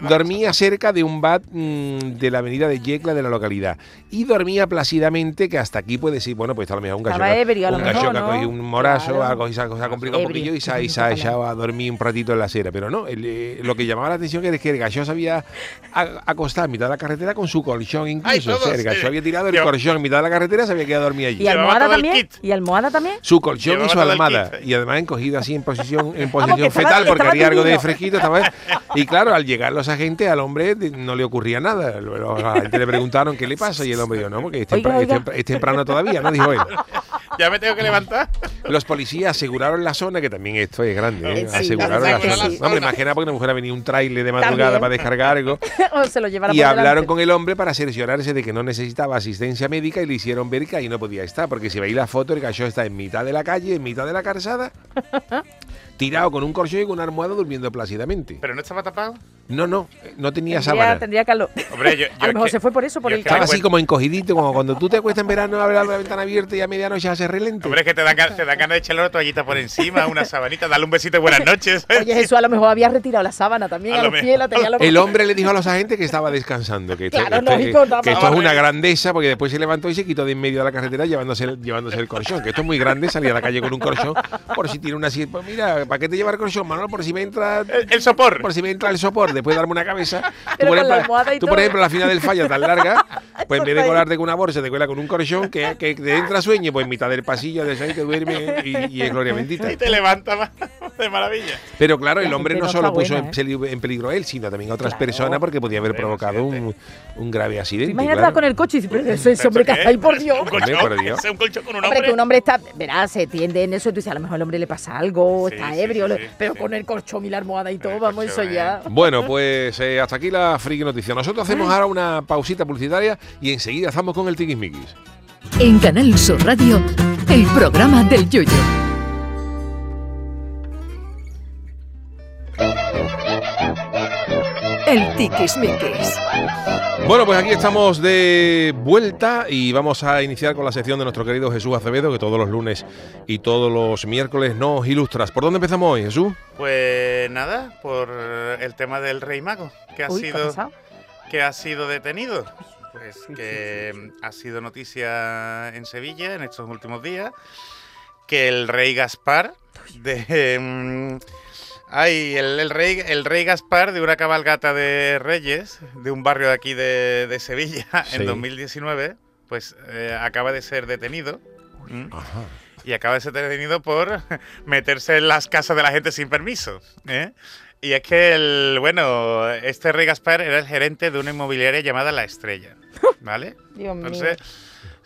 dormía cerca de un bar mm, de la avenida de Yecla de la localidad y dormía plácidamente, que hasta aquí puede decir, bueno, pues a lo mejor un gallo, ebrio, un gallo que ha ¿no? cogido un morazo, Claro. algo y se ha, se ha complicado un poquillo y se, ha- y se ha echado a dormir un ratito en la acera, pero no, el, eh, lo que llamaba la atención es que el gallo se había acostado en mitad de la carretera con su colchón incluso, Ay, o sea, todo, el gallo sí. había tirado el Lleva- colchón en mitad de la carretera, se había quedado dormida allí. ¿Y almohada también? ¿Y almohada también? Su colchón y su almohada. kit. Y además encogido así en posición, en porque posición estaba- fetal, porque estaba había algo de fresquito esta vez. Y claro, al llegar los agentes, al hombre no le ocurría nada. Luego la gente le preguntaron qué le pasa y el hombre dijo, no, porque es, Oiga, tempra- es oiga. tempra- es temprano todavía, ¿no? Dijo él. Ya me tengo que levantar. Los policías aseguraron la zona, que también esto es grande, ¿eh? Sí, aseguraron la zona. sí. Hombre, imagina porque a lo mejor ha venido un trailer de madrugada También. para descargar algo. o se lo Y por hablaron delante. con el hombre para cerciorarse de que no necesitaba asistencia médica y le hicieron ver que ahí no podía estar, porque si veis la foto, el cachorro está en mitad de la calle, en mitad de la calzada, tirado con un colchón y con una almohada durmiendo plácidamente. Pero no estaba tapado. No, no, no tenía Tendría, sábana. tendría calor. Hombre, yo, yo a lo mejor que- se fue por eso, por el Estaba así como encogidito, como cuando tú te acuestas en verano, abres la ventana abierta y a medianoche hace relente. Hombre, es que te ganas- te dan ganas de echarle una toallita por encima, una sabanita, darle un besito de buenas noches. Oye, Jesús a lo mejor había retirado la sábana también A a, lo los pies, la tenía a El hombre le dijo a los agentes que estaba descansando, que esto, Claro, esto- lógico, que esto es una grandeza, porque después se levantó y se quitó de en medio de la carretera llevándose el, llevándose el colchón, que esto es muy grande, salir a la calle con un colchón, por si tiene una pues mira, ¿para qué te llevar el colchón, Manolo? Por si me entra El, el sopor. por si me entra el sopor, después de darme una cabeza. Tú, por con la ejemplo, almohada y tú, por todo. ejemplo, la final del fallo tan larga, pues en vez de colarte con una bolsa, te cuela con un colchón que, que te entra sueño, pues en mitad del pasillo de ahí te duerme y, y es gloria bendita. Y te levanta más de maravilla. Pero claro, el hombre no solo puso buena, ¿eh? peligro, en peligro a él, sino también a otras Claro. personas porque podía haber provocado un, grave accidente. Imagínate claro. con el coche y dices, pero ese, ese hombre que ¿Eso está ahí, por Dios. Un colchón, Hombre, por Dios. ese es un colchón con un Hombre, hombre. que un hombre está, verás, se tiende en eso y tú dices, a lo mejor al hombre le pasa algo, Sí, está sí, ebrio, sí, pero sí. con el colchón y la almohada y todo, el vamos, eso colchón, ya. Bueno, pues eh, hasta aquí la friki noticia. Nosotros hacemos ahora una pausita publicitaria y enseguida estamos con el tiquismiquis. En Canal Sur Radio, el programa del Yoyo. El Tiquismiquis. Bueno, pues aquí estamos de vuelta y vamos a iniciar con la sección de nuestro querido Jesús Acevedo, que todos los lunes y todos los miércoles nos ilustras. ¿Por dónde empezamos hoy, Jesús? Pues nada, por el tema del rey mago, que ha Uy, ¿qué ha sido que ha sido detenido. Pues que ha sido noticia en Sevilla en estos últimos días que el rey Gaspar de mm, ay, el, el rey el rey Gaspar de una cabalgata de reyes de un barrio de aquí de, de Sevilla Sí. en 2019 pues eh, acaba de ser detenido. y acaba de ser detenido por meterse en las casas de la gente sin permiso. ¿eh? Y es que, el, bueno, este rey Gaspar era el gerente de una inmobiliaria llamada La Estrella, ¿vale? Dios mío.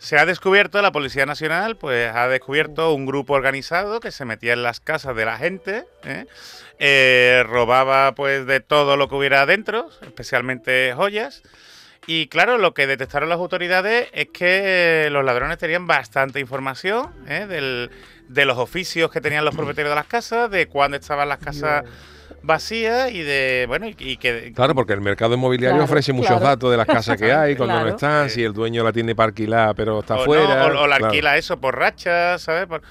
Se ha descubierto, la Policía Nacional, pues ha descubierto un grupo organizado que se metía en las casas de la gente, ¿eh? Eh, robaba pues de todo lo que hubiera adentro, especialmente joyas. Y claro, lo que detectaron las autoridades es que los ladrones tenían bastante información ¿eh? Del- de los oficios que tenían los propietarios de las casas, de cuándo estaban las casas vacías y de, bueno, y, y que... Claro, porque el mercado inmobiliario Claro, ofrece muchos claro. datos de las casas que hay, cuando no están, si el dueño la tiene para alquilar pero está o no, fuera. o, o la claro. alquila eso por rachas, ¿sabes? Por-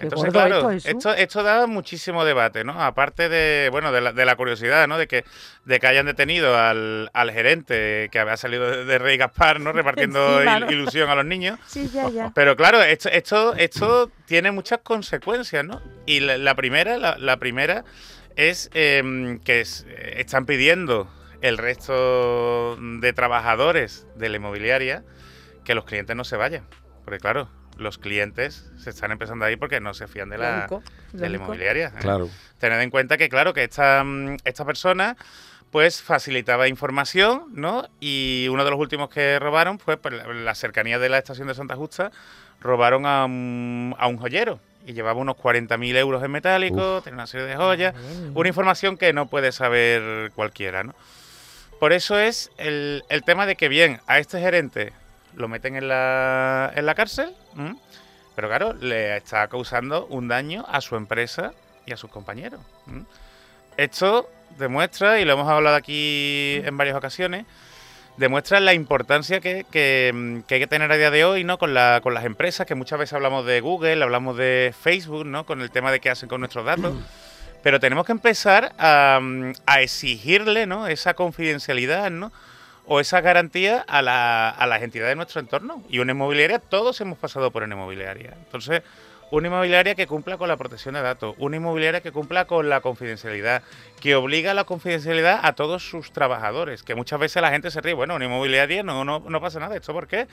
Entonces, claro, esto, esto, esto da muchísimo debate, ¿no? Aparte de, bueno, de la, de la curiosidad, ¿no? De que, de que hayan detenido al, al gerente que había salido de, de Rey Gaspar, ¿no? Repartiendo ilusión a los niños. Sí, ya, ya. Pero claro, esto, esto, esto tiene muchas consecuencias, ¿no? Y la, la primera, la, la primera es em, que es- eh, están pidiendo el resto de trabajadores de la inmobiliaria que los clientes no se vayan. Porque claro, los clientes se están empezando a ir porque no se fían de la, Lógico, de la inmobiliaria. ¿eh? Claro. Tened en cuenta que, claro, que esta, mm, esta persona pues facilitaba información, ¿no? Y uno de los últimos que robaron fue por la, la cercanía de la estación de Santa Justa, robaron a un, a un joyero y llevaba unos 40.000 euros en metálico, tenía una serie de joyas, una información que no puede saber cualquiera, ¿no? Por eso es el, el tema de que, bien, a este gerente lo meten en la, en la cárcel, ¿m? pero claro, le está causando un daño a su empresa y a sus compañeros. ¿m? Esto demuestra, y lo hemos hablado aquí en varias ocasiones, demuestra la importancia que, que, mm, que hay que tener a día de hoy ¿no? con, la, con las empresas, que muchas veces hablamos de Google, hablamos de Facebook, ¿no? con el tema de qué hacen con nuestros datos. Pero tenemos que empezar a, mm, a exigirle ¿no? esa confidencialidad ¿no? o esa garantía a, la- a las entidades de nuestro entorno. Y una inmobiliaria, todos hemos pasado por una inmobiliaria. Entonces, una inmobiliaria que cumpla con la protección de datos, una inmobiliaria que cumpla con la confidencialidad, que obliga a la confidencialidad a todos sus trabajadores, que muchas veces la gente se ríe, bueno, una inmobiliaria no, no, no pasa nada, ¿esto por qué?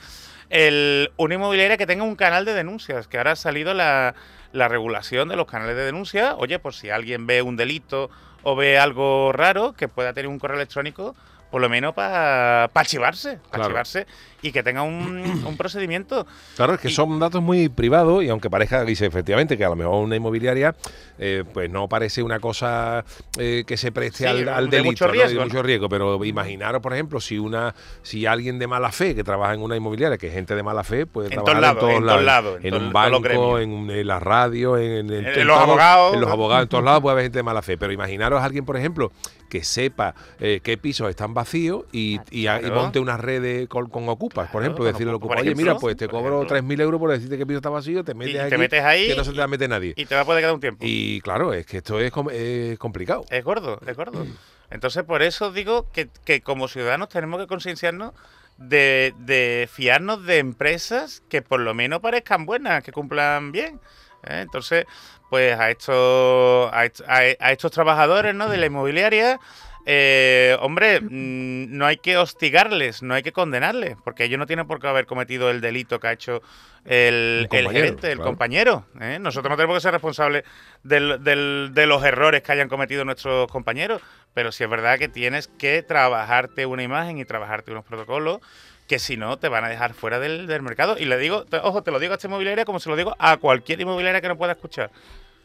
El, una inmobiliaria que tenga un canal de denuncias, que ahora ha salido la, la regulación de los canales de denuncia, oye, por si alguien ve un delito o ve algo raro, que pueda tener un correo electrónico por lo menos para archivarse, para Claro. archivarse y que tenga un, un procedimiento. Claro, es que Y- son datos muy privados y aunque parezca, dice efectivamente, que a lo mejor una inmobiliaria eh, pues no parece una cosa eh, que se preste Sí, al, al de delito, mucho ¿no? riesgo, de ¿no? mucho riesgo, pero imaginaros, por ejemplo, si una si alguien de mala fe que trabaja en una inmobiliaria, que es gente de mala fe, puede En trabajar todos lados, en todos lados, en en todo- un banco, en, en la radio, en, los todo- abogados, en los abogados, en todos lados puede haber gente de mala fe, pero imaginaros a alguien, por ejemplo, que sepa eh, qué pisos están vacíos y, y, a- y Claro. monte una red de- con, con ocupas, por ejemplo, decirle al ocupas, ocupa, oye, mira, pues te cobro ejemplo. 3.000 euros por decirte el piso está vacío, te metes te aquí, metes ahí que no se te va a meter nadie. Y te va a poder quedar un tiempo. Y claro, es que esto es, com- es complicado. Es gordo, es gordo. Entonces, por eso digo que, que como ciudadanos tenemos que concienciarnos de, de fiarnos de empresas que por lo menos parezcan buenas, que cumplan bien. ¿eh? Entonces, pues a estos, a, est- a- a estos trabajadores ¿no? de la inmobiliaria, eh, hombre, mm, no hay que hostigarles, no hay que condenarles, porque ellos no tienen por qué haber cometido el delito que ha hecho el, el compañero, gerente, el claro. compañero. ¿eh? Nosotros no tenemos que ser responsables del- del- de los errores que hayan cometido nuestros compañeros, pero sí es verdad que tienes que trabajarte una imagen y trabajarte unos protocolos que si no te van a dejar fuera del, del mercado. Y le digo, ojo, te lo digo a esta inmobiliaria como se lo digo a cualquier inmobiliaria que no pueda escuchar.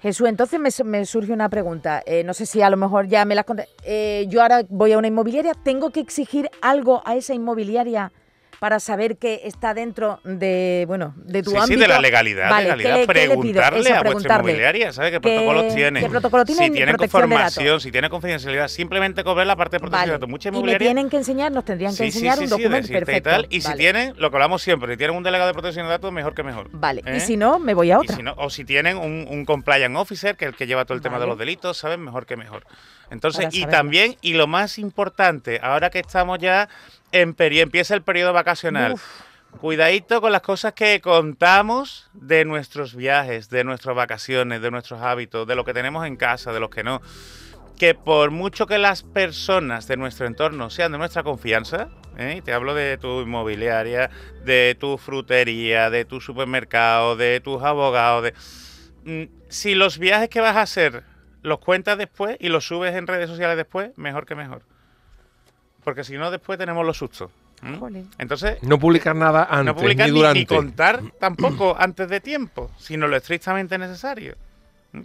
Jesús, entonces me surge una pregunta. Eh, no sé si a lo mejor ya me las conté. Eh, yo ahora voy a una inmobiliaria. ¿Tengo que exigir algo a esa inmobiliaria para saber que está dentro de, bueno, de tu Sí, sí, ámbito? de la legalidad, Vale, legalidad. ¿qué qué preguntarle Eso, a vuestra inmobiliaria, ¿sabe qué ¿Qué- protocolos tiene? qué protocolo tiene Si en tiene conformación, si tiene confidencialidad, simplemente cobrar la parte de protección Vale. de datos. Muchas Y me tienen que enseñar, nos tendrían que Sí, enseñar sí, un documento y perfecto. tal. Y si tienen, lo que hablamos siempre, si tienen un delegado de protección de datos, mejor que mejor. Vale, ¿Eh? y si no, me voy a otra. si no- o si tienen un, un compliance officer, que es el que lleva todo el tema de los delitos, ¿saben? Mejor que mejor. Entonces, y también, y lo más importante, ahora que estamos ya en empieza el periodo vacacional, Uf. cuidadito con las cosas que contamos de nuestros viajes, de nuestras vacaciones, de nuestros hábitos, de lo que tenemos en casa, de los que no. Que por mucho que las personas de nuestro entorno sean de nuestra confianza, ¿eh? y te hablo de tu inmobiliaria, de tu frutería, de tu supermercado, de tus abogados, de... Mm, si los viajes que vas a hacer los cuentas después y los subes en redes sociales después, mejor que mejor. Porque si no, después tenemos los sustos. Entonces, No publicar nada antes no publicar ni ni, durante. ni contar tampoco antes de tiempo, sino lo estrictamente necesario.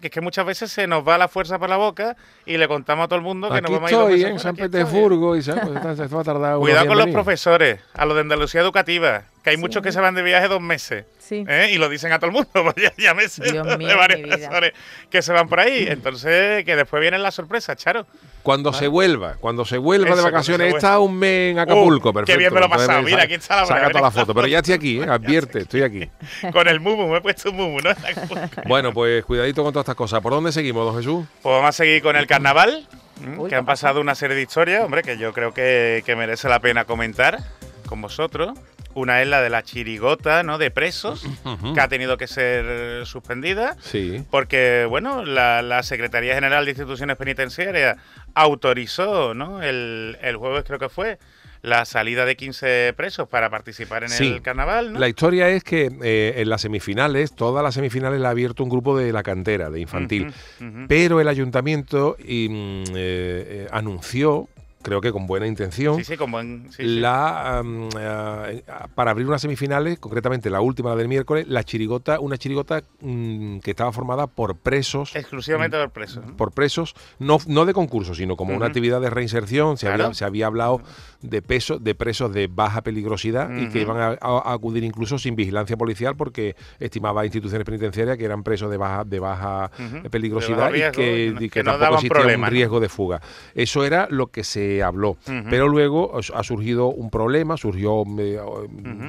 Que es que muchas veces se nos va la fuerza por la boca y le contamos a todo el mundo que Aquí nos vamos a ir en. San. Petersburgo y. Pues esto va a tardar Cuidado con los profesores, a los de Andalucía Educativa, que hay muchos que se van de viaje dos meses. Sí. ¿eh? Y lo dicen a todo el mundo, pues ya, ya me sé Dios de varios mi vida. profesores que se van por ahí. Entonces, que después vienen las sorpresas, Charo. Cuando se vuelva, cuando se vuelva Eso, de vacaciones, está un mes en Acapulco, Uh, qué perfecto. bien me lo he pasado. Mira, aquí está la Saca toda la foto, pero ya estoy aquí, ¿eh? advierte, estoy aquí. Con el mumu, me he puesto un mumu, ¿no? Bueno, pues cuidadito con todas estas cosas. ¿Por dónde seguimos, don Jesús? Pues vamos a seguir con el carnaval, que ¿qué han pasa? pasado una serie de historias, hombre, que yo creo que, que merece la pena comentar con vosotros. Una es la de la chirigota, ¿no? De presos, que ha tenido que ser suspendida. Sí. Porque, bueno, la, la Secretaría General de Instituciones Penitenciarias autorizó, ¿no? El, el jueves creo que fue, la salida de 15 presos para participar en Sí. el carnaval, ¿no? La historia es que eh, en las semifinales, todas las semifinales la ha abierto un grupo de la cantera, de infantil. Pero el ayuntamiento y, mm, eh, eh, anunció, creo que con buena intención, Sí, sí, con buen... sí, la eh, para abrir unas semifinales, concretamente la última, la del miércoles, la chirigota, una chirigota mm, que estaba formada por presos. Exclusivamente por presos. ¿no? por presos, no, no de concurso, sino como una actividad de reinserción. Se, Claro. había, se había hablado de, peso, de presos de baja peligrosidad y que iban a, acudir incluso sin vigilancia policial porque estimaba instituciones penitenciarias que eran presos de baja, de baja De peligrosidad riesgo, y que, no- y que que no tampoco existía problema, un riesgo de fuga. Eso era lo que se habló. Pero luego ha surgido un problema, surgió, eh,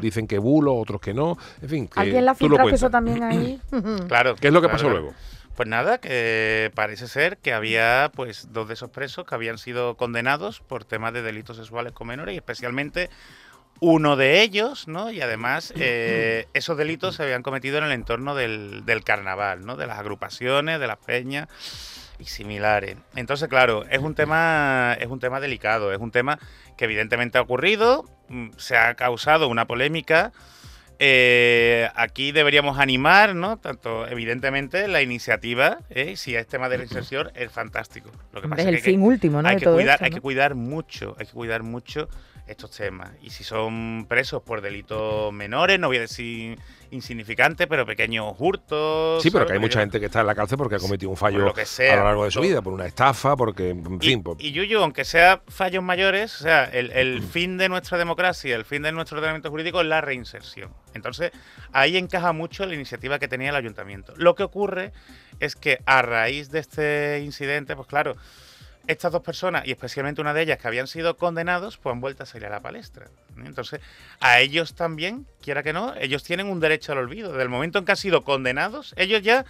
dicen que bulo, otros que no. En fin, que ¿Alguien tú lo filtrado que eso también ahí? Claro. ¿Qué es lo que claro, pasó claro. luego? Pues nada, que parece ser que había pues dos de esos presos que habían sido condenados por temas de delitos sexuales con menores y especialmente uno de ellos, ¿no? Y además eh, esos delitos se habían cometido en el entorno del, del carnaval, ¿no? De las agrupaciones, de las peñas y similares. Entonces, claro, es un tema, es un tema delicado, es un tema que evidentemente ha ocurrido, mm, se ha causado una polémica. Eh, aquí deberíamos animar, ¿no? Tanto, evidentemente, la iniciativa, ¿eh? si es tema de reinserción, es fantástico. Lo que pasa es el que fin último, ¿no? hay de que todo cuidar, esto, hay ¿no? que cuidar mucho, hay que cuidar mucho estos temas. Y si son presos por delitos menores, no voy a decir insignificantes, pero pequeños hurtos. Sí, pero que hay mucha gente que está en la cárcel porque ha cometido un fallo lo que sea. a lo largo de su vida, por una estafa, porque, en Y, fin, por- y Yuyu, aunque sea fallos mayores, o sea, el, el fin de nuestra democracia, el fin de nuestro ordenamiento jurídico es la reinserción. Entonces, ahí encaja mucho la iniciativa que tenía el ayuntamiento. Lo que ocurre es que a raíz de este incidente, pues claro, estas dos personas, y especialmente una de ellas que habían sido condenados, pues han vuelto a salir a la palestra. Entonces, a ellos también, quiera que no, ellos tienen un derecho al olvido. Desde el momento en que han sido condenados, ellos ya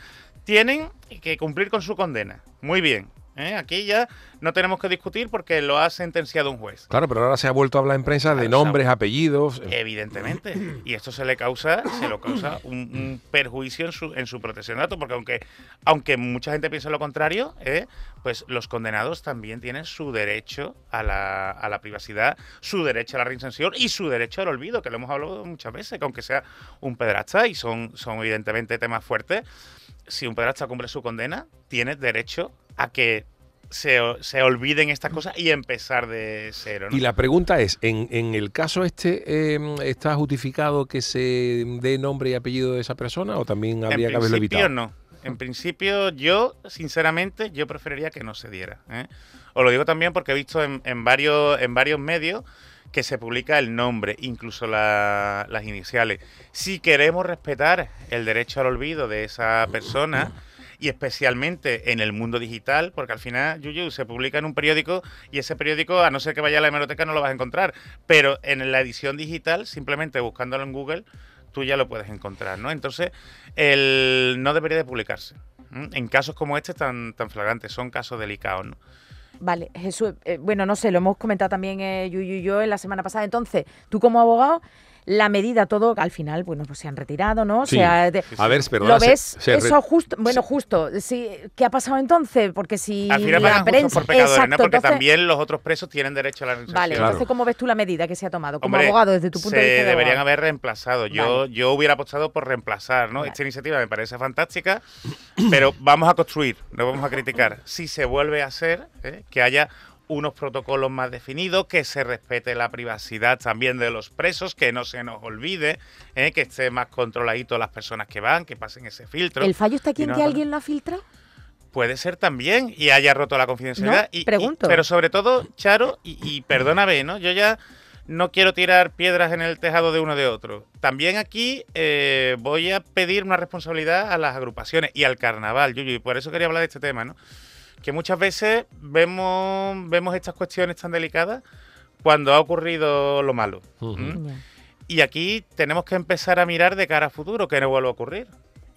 tienen que cumplir con su condena. Muy bien. ¿Eh? Aquí ya no tenemos que discutir porque lo ha sentenciado un juez. claro, pero ahora se ha vuelto a hablar en prensa de nombres, apellidos. Evidentemente. Y esto se le causa, se lo causa un, un perjuicio en su, en su protección de datos, porque aunque, aunque mucha gente piensa lo contrario, ¿eh? pues los condenados también tienen su derecho a la, a la privacidad, su derecho a la reinserción y su derecho al olvido, que lo hemos hablado muchas veces, que aunque sea un pedrasta y son, son evidentemente temas fuertes, si un pedrasta cumple su condena, tiene derecho a que se, se olviden estas cosas y empezar de cero. ¿no? Y la pregunta es, ¿en, en el caso este eh, está justificado que se dé nombre y apellido de esa persona o también habría en que haberlo principio evitado? no. En principio yo, sinceramente, yo preferiría que no se diera. ¿eh? Os lo digo también porque he visto en, en varios, en varios medios que se publica el nombre, incluso la- las iniciales. Si queremos respetar el derecho al olvido de esa persona, y especialmente en el mundo digital, porque al final, Yuyu, se publica en un periódico y ese periódico, a no ser que vaya a la hemeroteca, no lo vas a encontrar. Pero en la edición digital, simplemente buscándolo en Google, tú ya lo puedes encontrar, ¿no? Entonces, el no debería de publicarse. En casos como este tan, tan flagrantes, son casos delicados, ¿no? Vale, Jesús, eh, bueno, no sé, lo hemos comentado también eh, Yuyu y yo en la semana pasada. Entonces, tú como abogado, la medida, todo, al final, bueno, pues se han retirado, ¿no? Sí. Se ha de- A ver, perdona, ¿Lo se- ves? se eso justo, bueno, justo. Sí, ¿Qué ha pasado entonces? Porque si Al final la prensa... justos por pecadores, ¿no? Exacto, Porque entonces- también los otros presos tienen derecho a la reinserción. Vale, Claro. entonces, ¿cómo ves tú la medida que se ha tomado? Como Hombre, abogado, desde tu punto de se vista de deberían haber reemplazado. Yo, Vale. yo hubiera apostado por reemplazar, ¿no? Vale. Esta iniciativa me parece fantástica, pero vamos a construir, no vamos a criticar. Si se vuelve a hacer, ¿eh? que haya unos protocolos más definidos, que se respete la privacidad también de los presos, que no se nos olvide, ¿eh? que esté más controladito las personas que van, que pasen ese filtro. ¿El fallo está aquí en no que alguien lo ha filtrado? Puede ser también y haya roto la confidencialidad. No, y, y- pregunto. pero sobre todo, Charo, y, y perdóname, ¿no? Yo ya no quiero tirar piedras en el tejado de uno de otro. También aquí eh, voy a pedir una responsabilidad a las agrupaciones y al carnaval, Yuyu, y por eso quería hablar de este tema, ¿no? Que muchas veces vemos, vemos estas cuestiones tan delicadas cuando ha ocurrido lo malo. Y aquí tenemos que empezar a mirar de cara a futuro, que no vuelva a ocurrir.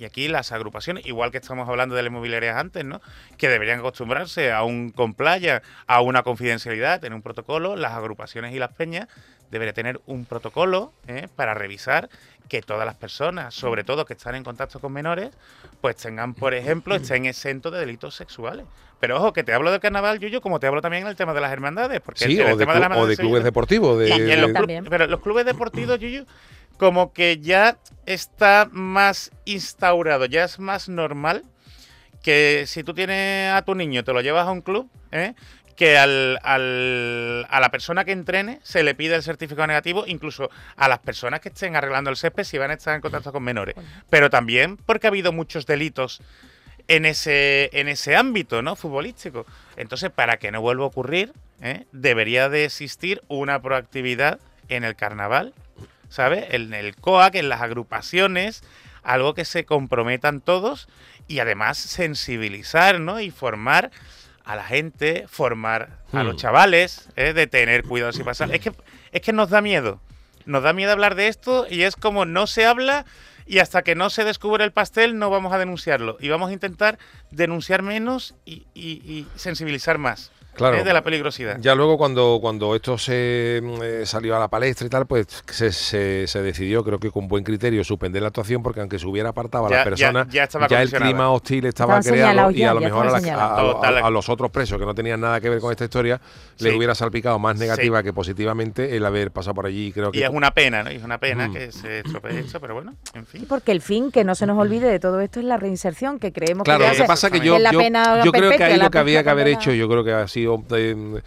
Y aquí las agrupaciones, igual que estamos hablando de las inmobiliarias antes, ¿no? Que deberían acostumbrarse a un complaya, a una confidencialidad, tener un protocolo. Las agrupaciones y las peñas deberían tener un protocolo ¿eh? para revisar que todas las personas, sobre todo que están en contacto con menores, pues tengan, por ejemplo, estén exentos de delitos sexuales. Pero ojo, que te hablo del carnaval, Yuyo, como te hablo también en el tema de las hermandades. Porque Sí, el o de, tema de las o de clubes deportivos. De, y en los de- club- También. pero los clubes deportivos, Yuyu, como que ya está más instaurado, ya es más normal que si tú tienes a tu niño, te lo llevas a un club, ¿eh? que al, al- a la persona que entrene se le pide el certificado negativo, incluso a las personas que estén arreglando el césped si van a estar en contacto con menores. Pero también porque ha habido muchos delitos en ese, en ese ámbito ¿no? futbolístico. Entonces, para que no vuelva a ocurrir, ¿eh? debería de existir una proactividad en el carnaval, ¿sabes? En el COAC, en las agrupaciones, algo que se comprometan todos y además sensibilizar ¿no? y formar a la gente, formar a Hmm. los chavales, ¿eh? de tener cuidado si pasa. Es que, es que nos da miedo. Nos da miedo hablar de esto y es como no se habla y hasta que no se descubre el pastel no vamos a denunciarlo. Y vamos a intentar denunciar menos y, y- y sensibilizar más. Claro. ¿eh? de la peligrosidad. Ya luego cuando, cuando esto se mm, eh, salió a la palestra y tal, pues se, se- se decidió, creo que con buen criterio, suspender la actuación porque aunque se hubiera apartado a Ya- las ya- personas, ya estaba el condicionada. clima hostil estaba Estaban creado y ya, a lo ya mejor a, estaban la- a- señalados. a- Total. a los otros presos que no tenían nada que ver con esta historia, les hubiera salpicado más negativa que positivamente el haber pasado por allí. Creo que Y es una pena, ¿no? Y es una pena Mm. que se estropee esto, pero bueno, en Sí, fin. porque el fin, que no se nos olvide de todo esto, es la reinserción, que creemos Claro, que, lo ya que pasa que que yo, es la yo, pena yo creo que ahí lo que había que haber hecho, yo creo que ha sido, eh,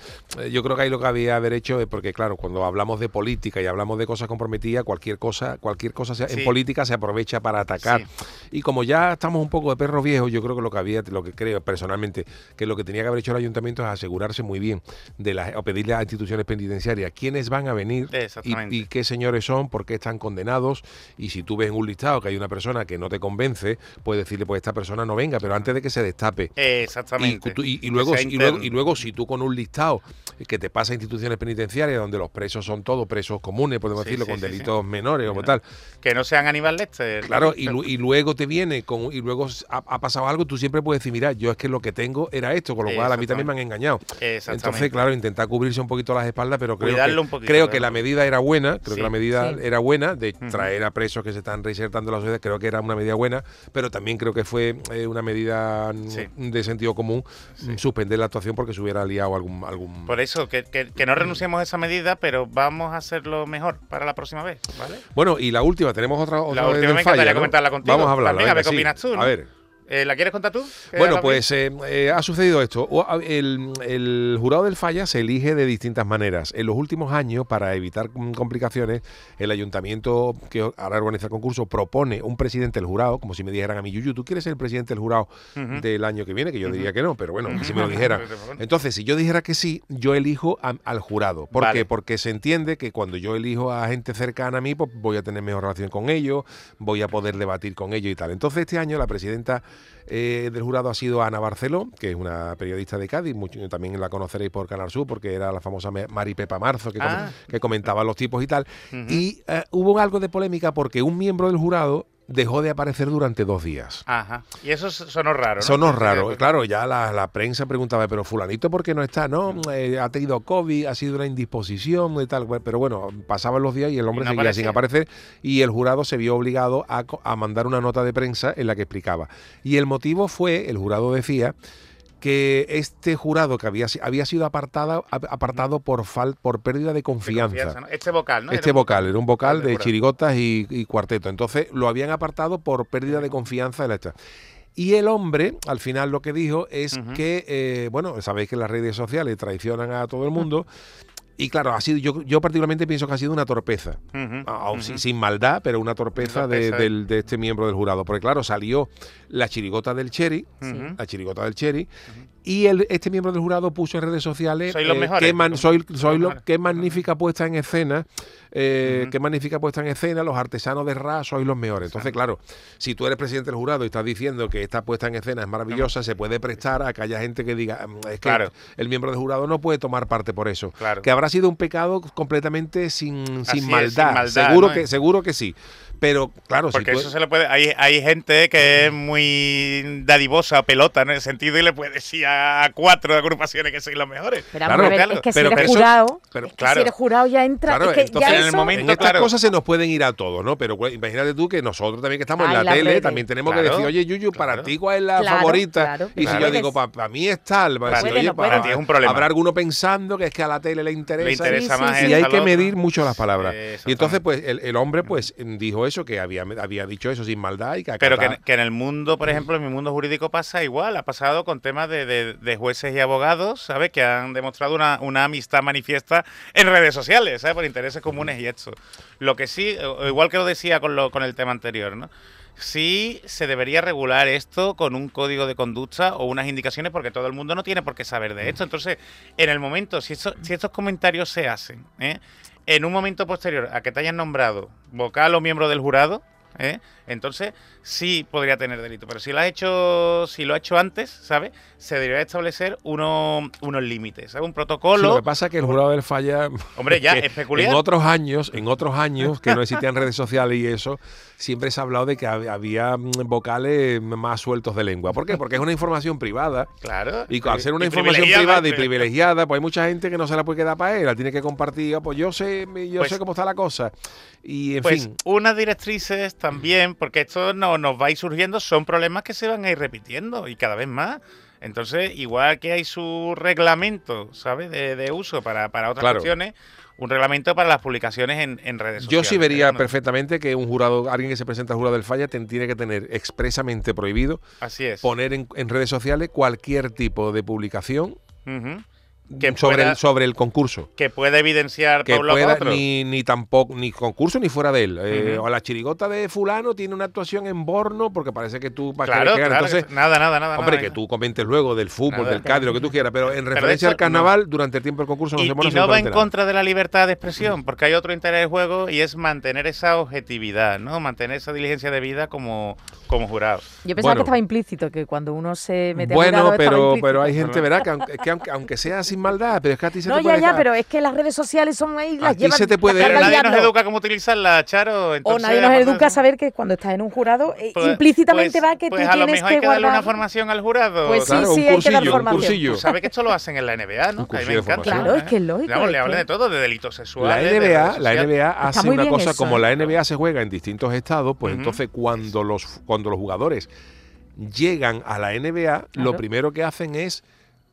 yo creo que ahí lo que había haber hecho es porque claro, cuando hablamos de política y hablamos de cosas comprometidas, cualquier cosa, cualquier cosa en política se aprovecha para atacar. Y como ya estamos un poco de perros viejos, yo creo que lo que había, lo que creo personalmente, que lo que tenía que haber hecho el ayuntamiento es asegurarse muy bien de las, o pedirle a instituciones penitenciarias quiénes van a venir y, y qué señores son, por qué están condenados. Y si tú ves en un listado que hay una persona que no te convence, puedes decirle, pues esta persona no venga, pero antes de que se destape. Y, Exactamente. y- y Que luego, y, luego, y luego si tú con un listado que te pasa a instituciones penitenciarias donde los presos son todos presos comunes, podemos Sí, decirlo, sí, con sí, sí. delitos menores o tal, Que no sean Aníbal Lecter. Claro, y, lu- y luego te viene con y luego ha, ha pasado algo, tú siempre puedes decir, mira, yo es que lo que tengo era esto, con lo cual a mí también me han engañado. Exactamente. Entonces, claro, intentar cubrirse un poquito las espaldas, pero creo Cuidarlo que, un poquito, creo que la medida era buena, creo Sí, que la medida sí. era buena de traer a presos que se están reinsertando en la sociedad, creo que era una medida buena, pero también creo que fue eh, una medida mm, Sí. de sentido común mm, suspender la actuación porque se hubiera liado algún algún Por eso, que, que- que no renunciemos a esa medida, pero vamos a hacerlo mejor para la próxima vez, ¿vale? Bueno, y la última, tenemos otra, otra La vez última del me falla, ¿no? comentarla contigo. Vamos a hablarla. También, a ver venga, qué sí. opinas tú, ¿no? A ver. Eh, ¿La quieres contar tú? ¿Que Bueno, pues eh, eh, ha sucedido esto. El, el jurado del falla se elige de distintas maneras. En los últimos años, para evitar mm, complicaciones, el ayuntamiento que ahora organiza el concurso propone un presidente del jurado, como si me dijeran a mí, Yuyu, ¿tú quieres ser el presidente del jurado del año que viene? Que yo diría que no, pero bueno, si me lo dijeran. Entonces, si yo dijera que sí, yo elijo a- al jurado. ¿Por Vale. qué? Porque se entiende que cuando yo elijo a gente cercana a mí, pues voy a tener mejor relación con ellos, voy a poder debatir con ellos y tal. Entonces, este año la presidenta eh, del jurado ha sido Ana Barceló, que es una periodista de Cádiz, mucho- también la conoceréis por Canal Sur, porque era la famosa Mari Pepa Marzo, que, com- Ah. que comentaba los tipos y tal. Y eh, hubo algo de polémica porque un miembro del jurado dejó de aparecer durante dos días. Ajá. Y eso sonó raro, ¿no? Sonó raro. Claro, ya la, la prensa preguntaba, pero fulanito, ¿por qué no está? No, eh, ha tenido COVID, ha sido una indisposición y tal. Pero bueno, pasaban los días y el hombre no seguía sin aparecer y el jurado se vio obligado a, a mandar una nota de prensa en la que explicaba. Y el motivo fue, el jurado decía, que este jurado que había, había sido apartado, ap- apartado por, fal, por pérdida de de confianza. Este vocal, ¿no? Este Era un vocal, era un vocal de chirigotas y, y cuarteto. Entonces lo habían apartado por pérdida de confianza en la esta. Y el hombre, al final, lo que dijo es que, eh, bueno, sabéis que las redes sociales traicionan a todo el mundo. Y claro, ha sido, yo, yo particularmente pienso que ha sido una torpeza. Ah, ujú. sin, sin maldad, pero una torpeza, de, torpeza, del- de este miembro del jurado. Porque claro, salió la chirigota del Cherry, la chirigota del Cherry, y el, este miembro del jurado puso en redes sociales Sois los eh, mejores. qué, man- soy, soy Los lo- mejores. qué magnífica puesta en escena, eh, qué magnífica puesta en escena, los artesanos de Ra sois los mejores. Entonces, claro, si tú eres presidente del jurado y estás diciendo que esta puesta en escena es maravillosa, se puede prestar a que haya gente que diga, "Mm, es que Claro. el miembro del jurado no puede tomar parte por eso. Claro. Que habrá sido un pecado completamente sin, sin, es, sin maldad. maldad, seguro, ¿no? que, seguro que sí. Pero claro, Porque si tú- eso se le puede. Hay, hay gente que es muy dadivosa, pelota en ese sentido, y le puede decir a cuatro agrupaciones que sois los mejores. Pero, Claro, ver, claro, es que pero si eres eso- jurado, pero es que claro. si eres jurado ya entra. Claro, es que entonces ya en el momento- En estas claro. cosas se nos pueden ir a todos, ¿no? Pero pues, imagínate tú que nosotros también que estamos Ay, en la, la tele, redes. también tenemos Claro, que decir, oye, Yuyu, para claro. ti cuál es la Claro, favorita. claro, y si claro. yo digo, para mí es tal, Para decir, oye, para ti es un problema. Habrá alguno pensando que es que a la tele le interesa. Le interesa más y hay que medir mucho las palabras. Y entonces, pues, el, el hombre, pues, dijo eso, que había, había dicho eso sin maldad y que Pero que, que en el mundo, por ejemplo, en mi mundo jurídico pasa igual. Ha pasado con temas de, de- de jueces y abogados, ¿sabes? Que han demostrado una, una amistad manifiesta en redes sociales, ¿sabes? Por intereses comunes y esto. Lo que sí, igual que lo decía con, lo, con el tema anterior, ¿no? Sí se debería regular esto con un código de conducta o unas indicaciones porque todo el mundo no tiene por qué saber de esto. Entonces, en el momento, si, eso- si estos comentarios se hacen, ¿eh? En un momento posterior a que te hayan nombrado vocal o miembro del jurado, ¿eh? entonces sí podría tener delito. Pero si lo ha hecho, si lo ha hecho antes, ¿sabes? Se debería establecer uno- unos límites, ¿sabes? Un Sí, protocolo. lo que pasa es que el jurado del falla. Hombre, ya, es peculiar. En otros años, en otros años que no existían redes sociales y eso, siempre se ha hablado de que hab- había mm, vocales más sueltos de lengua. ¿Por qué? Porque es una información privada. Claro. Y al ser una información privada y privilegiada, pues hay mucha gente que no se la puede quedar para él, la tiene que compartir. "Ah, Pues yo sé, yo Pues- sé cómo está la cosa. Y en Pues fin. unas directrices también, porque esto no nos va a ir surgiendo, son problemas que se van a ir repitiendo y cada vez más. Entonces, igual que hay su reglamento, ¿sabes? De, de uso para, para otras Claro. cuestiones, un reglamento para las publicaciones en, en redes Yo sociales. sí vería ¿no? perfectamente que un jurado, alguien que se presenta al jurado del falla, ten- tiene que tener expresamente prohibido Así es. poner en, en redes sociales cualquier tipo de publicación Ujú. Que sobre, pueda- el, sobre el concurso. Que puede evidenciar que lado pueda, ni, ni tampoco, ni concurso ni fuera de él. Eh. O la chirigota de fulano tiene una actuación en Borno porque parece que tú vas a Claro, querer que gane. claro, Entonces, que- nada, nada, nada. hombre, nada. que tú comentes luego del fútbol, Nada. del Cádiz, lo que tú quieras, pero en de referencia al eso, carnaval, durante el tiempo del concurso no Y, se pone y no va en contra de la libertad de expresión, porque hay otro interés del juego y es mantener esa objetividad, ¿no? Mantener esa diligencia de vida como, como jurado. Yo pensaba Bueno. que estaba implícito, que cuando uno se mete a Bueno, jurado estaba pero, pero hay gente, ¿verdad? Que aunque, que aunque, aunque sea sin maldad, pero es que a ti se No, te ya, puede ya, dejar- pero es que las redes sociales son ahí, las llevan se te puede- Pero nadie nos educa cómo utilizarla, Charo. O nadie nos educa a saber que cuando estás en un jurado, eh, Pues- implícitamente pues- va que pues tú a lo tienes mejor que hay que darle guardar. una formación al jurado. Pues sí, Claro, sí, un hay que dar formación. Tú sabes que esto lo hacen en la NBA, ¿no? A mí cursillo me de encanta. formación. Claro, es que es lógico, Vamos, es le hablan que- de todo, de delitos La sexuales. de NBA, redes la. NBA hace una cosa, eso, como ¿eh? la NBA se juega en distintos estados, pues entonces cuando los, cuando los jugadores llegan a la NBA, lo primero que hacen es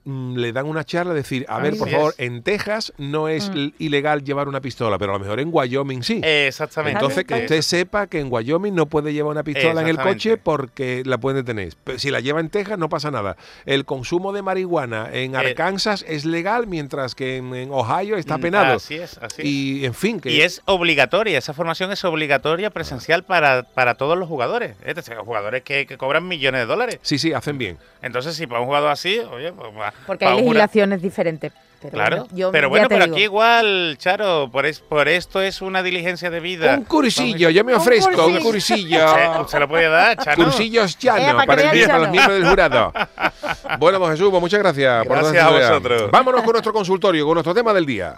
le dan una charla, decir, a ver, por es. favor, en Texas no es Mm. ilegal llevar una pistola, pero a lo mejor en Wyoming sí. Exactamente. Entonces, que usted sepa que en Wyoming no puede llevar una pistola en el coche porque la puede detener. Pero si la lleva en Texas, no pasa nada. El consumo de marihuana en Eh, Arkansas es legal, mientras que en, en Ohio está Mm, penado. Así es, así es. Y, en fin, que... Y es obligatoria, esa formación es obligatoria presencial para, para todos los jugadores. Es decir, jugadores que, que cobran millones de dólares. Sí, sí, hacen bien. Entonces, si para un jugador así, oye, pues Porque hay un legislaciones diferentes. Pero Claro, bueno, yo pero bueno, pero digo. aquí igual, Charo, por, es, por esto es una diligencia de vida. Un cursillo, yo me Un ofrezco, un cursillo. cursillo. Se, se lo puede dar, Charo. Cursillos Eh, llanos para el para los llano. miembros del jurado. Bueno, pues Jesús, pues muchas gracias. por Gracias esta a vosotros. Vámonos con nuestro consultorio, con nuestro tema del día.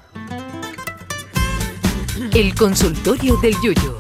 El consultorio del Yuyo.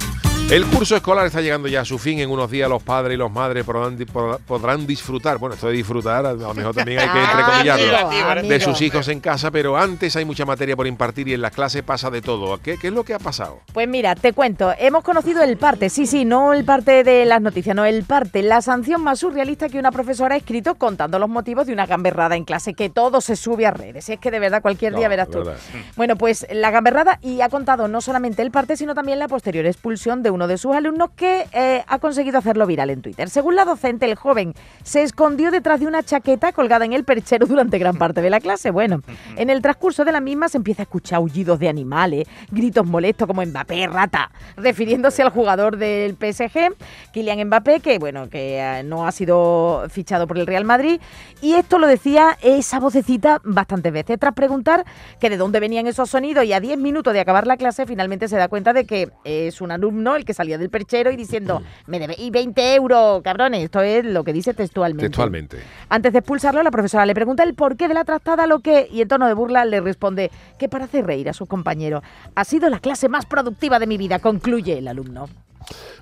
El curso escolar está llegando ya a su fin. En unos días los padres y los madres podrán, di- pod- podrán disfrutar. Bueno, esto de disfrutar, a lo mejor también hay que Ah, entrecomillarlo. amigo, De sus hijos en casa, pero antes hay mucha materia por impartir y en las clases pasa de todo. ¿Qué, qué es lo que ha pasado? Pues mira, te cuento, hemos conocido el parte, sí, sí, no el parte de las noticias, no, el parte, la sanción más surrealista que una profesora ha escrito contando los motivos de una gamberrada en clase, que todo se sube a redes, es que de verdad cualquier día No, verás tú. verdad. Bueno, pues la gamberrada y ha contado no solamente el parte, sino también la posterior expulsión de uno de sus alumnos que eh, ha conseguido hacerlo viral en Twitter. Según la docente, el joven se escondió detrás de una chaqueta colgada en el perchero durante gran parte de la clase. Bueno, en el transcurso de la misma se empieza a escuchar aullidos de animales, gritos molestos como Mbappé, rata, refiriéndose al jugador del PSG, Kylian Mbappé, que bueno, que eh, no ha sido fichado por el Real Madrid. Y esto lo decía esa vocecita bastantes veces. Tras preguntar que de dónde venían esos sonidos y a 10 minutos de acabar la clase, finalmente se da cuenta de que es un alumno el que salía del perchero y diciendo, me debéis 20 euros, cabrones. Esto es lo que dice textualmente. Textualmente. Antes de expulsarlo, la profesora le pregunta el porqué de la trastada, lo que, y en tono de burla le responde que para hacer reír a sus compañeros. Ha sido la clase más productiva de mi vida, concluye el alumno.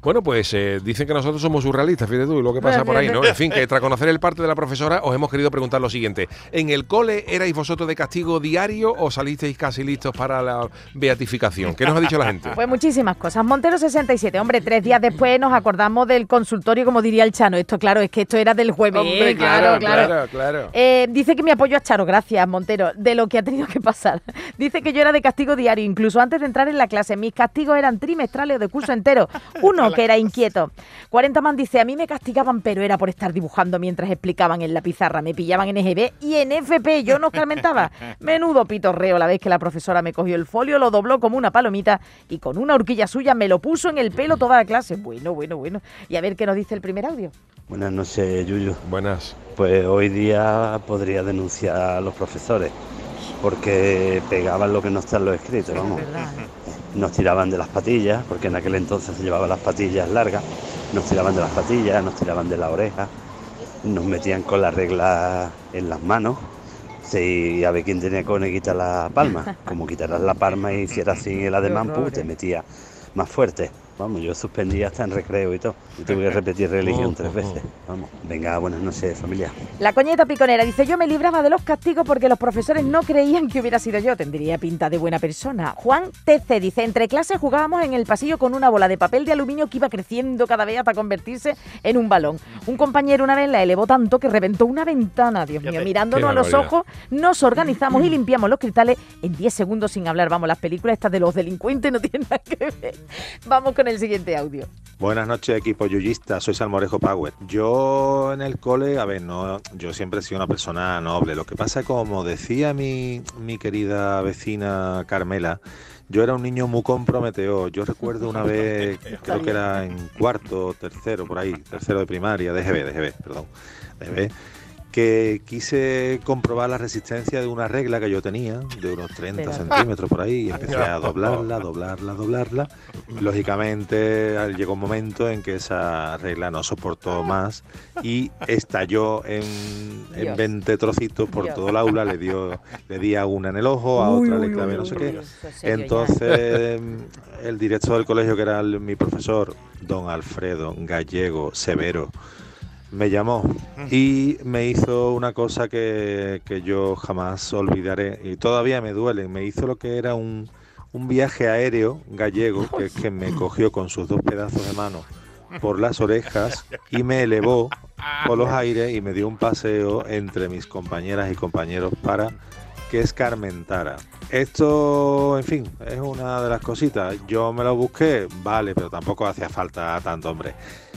Bueno, pues eh, dicen que nosotros somos surrealistas, fíjate tú, lo que pasa por ahí, ¿no? En fin, que tras conocer el parte de la profesora, os hemos querido preguntar lo siguiente. ¿En el cole erais vosotros de castigo diario o salisteis casi listos para la beatificación? ¿Qué nos ha dicho la gente? Pues muchísimas cosas. Montero 67, hombre, tres días después nos acordamos del consultorio, como diría el Chano. Esto, claro, es que esto era del jueves. Hombre, claro, claro. claro, claro. Eh, dice que mi apoyo a Charo, gracias Montero, de lo que ha tenido que pasar. Dice que yo era de castigo diario, incluso antes de entrar en la clase. Mis castigos eran trimestrales o de curso entero. Uno que era inquieto. 40 man dice, a mí me castigaban, pero era por estar dibujando mientras explicaban en la pizarra. Me pillaban en EGB y en FP. Yo no escarmentaba. Menudo pitorreo la vez que la profesora me cogió el folio, lo dobló como una palomita y con una horquilla suya me lo puso en el pelo toda la clase. Bueno, bueno, bueno. Y a ver qué nos dice el primer audio. Buenas noches, Yuyu. Buenas. Pues hoy día podría denunciar a los profesores porque pegaban lo que no está en lo escrito, vamos. ¿Verdad? Nos tiraban de las patillas, porque en aquel entonces se llevaban las patillas largas, nos tiraban de las patillas, nos tiraban de la oreja, nos metían con la regla en las manos, sí, a ver quién tenía que quitar la palma, como quitaras la palma y hicieras así el ademán, pues te metía más fuerte. Vamos, yo suspendí hasta en recreo y todo. Y tuve que repetir religión tres veces. Vamos, venga, buenas noches, familia. La coñeta piconera dice, yo me libraba de los castigos porque los profesores no creían que hubiera sido yo. Tendría pinta de buena persona. Juan TC dice, entre clases jugábamos en el pasillo con una bola de papel de aluminio que iba creciendo cada vez hasta convertirse en un balón. Un compañero una vez la elevó tanto que reventó una ventana. Dios mío, mirándonos a los ojos, nos organizamos y limpiamos los cristales en 10 segundos sin hablar. Vamos, las películas estas de los delincuentes no tienen nada que ver. Vamos con el siguiente audio. Buenas noches, equipo yuyista. Soy Salmorejo Power. Yo en el cole, a ver, no, yo siempre he sido una persona noble. Lo que pasa, como decía mi, mi querida vecina Carmela, yo era un niño muy comprometedor. Yo recuerdo una vez, creo que era en cuarto, tercero, por ahí, tercero de primaria, de GB, de GB, perdón, de GB, que quise comprobar la resistencia de una regla que yo tenía, de unos 30 centímetros por ahí, y empecé a doblarla, doblarla, doblarla. Lógicamente llegó un momento en que esa regla no soportó más y estalló en, en 20 trocitos por todo el aula, le dio le di a una en el ojo, a otra le clavé no sé qué. Entonces el director del colegio, que era mi profesor, don Alfredo Gallego Severo, me llamó y me hizo una cosa que, que, yo jamás olvidaré y todavía me duele. Me hizo lo que era un, un viaje aéreo gallego que, que me cogió con sus dos pedazos de mano por las orejas y me elevó por los aires y me dio un paseo entre mis compañeras y compañeros para que escarmentara. Esto, en fin, es una de las cositas. Yo me lo busqué, vale, pero tampoco hacía falta tanto, hombre.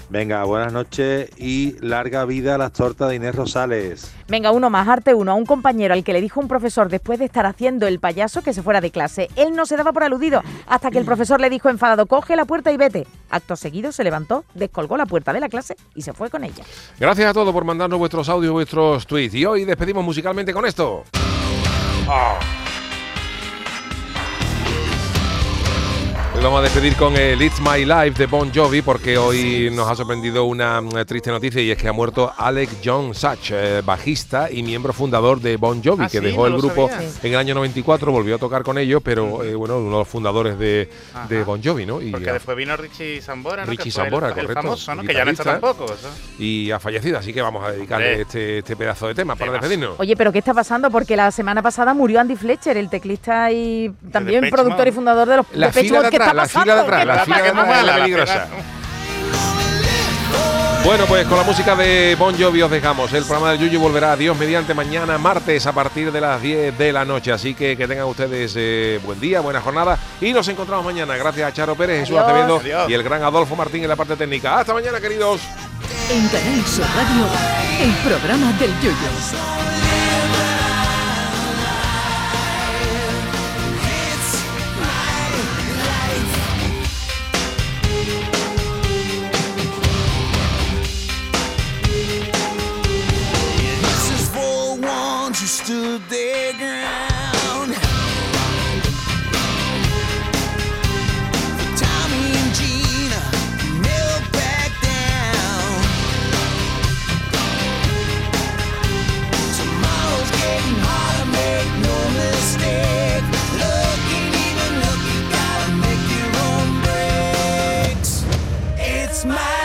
Venga, buenas noches y larga vida a las tortas de Inés Rosales. Venga, uno más, arte uno, a un compañero al que le dijo un profesor después de estar haciendo el payaso que se fuera de clase. Él no se daba por aludido hasta que el profesor le dijo enfadado, coge la puerta y vete. Acto seguido se levantó, descolgó la puerta de la clase y se fue con ella. Gracias a todos por mandarnos vuestros audios, vuestros tweets. Y hoy despedimos musicalmente con esto. Oh. Vamos a despedir con el It's My Life de Bon Jovi porque hoy nos ha sorprendido una triste noticia y es que ha muerto Alex John Such, eh, bajista y miembro fundador de Bon Jovi, ¿Ah, que sí? dejó No el grupo sabía. en el año 94, volvió a tocar con ellos, pero eh, bueno, uno de los fundadores de, de Bon Jovi, ¿no? Y, Porque después vino Richie Zambora, ¿no? Richie el- el, correcto, famoso, ¿no? Que ya no está tampoco. eso. y ha fallecido, así que vamos a dedicarle este, este pedazo de tema para Temazo. despedirnos. Oye, pero ¿qué está pasando? Porque la semana pasada murió Andy Fletcher, el teclista y también productor y fundador de los La Depeche fila de Mode. ¿Qué atrás, está la fila de atrás, ¿Qué la fila de atrás es la peligrosa. Bueno, pues con la música de Bon Jovi os dejamos. El programa del Yuyu volverá a Dios mediante mañana, martes, a partir de las 10 de la noche. Así que que tengan ustedes eh, buen día, buena jornada. Y nos encontramos mañana. Gracias a Charo Pérez, Jesús. Acevedo y el gran Adolfo Martín en la parte técnica. Hasta mañana, queridos. En Canal Sur Radio, el programa del You stood their ground. Tommy and Gina never down. Tomorrow's getting harder, make no mistake. Even gotta make your own breaks. It's my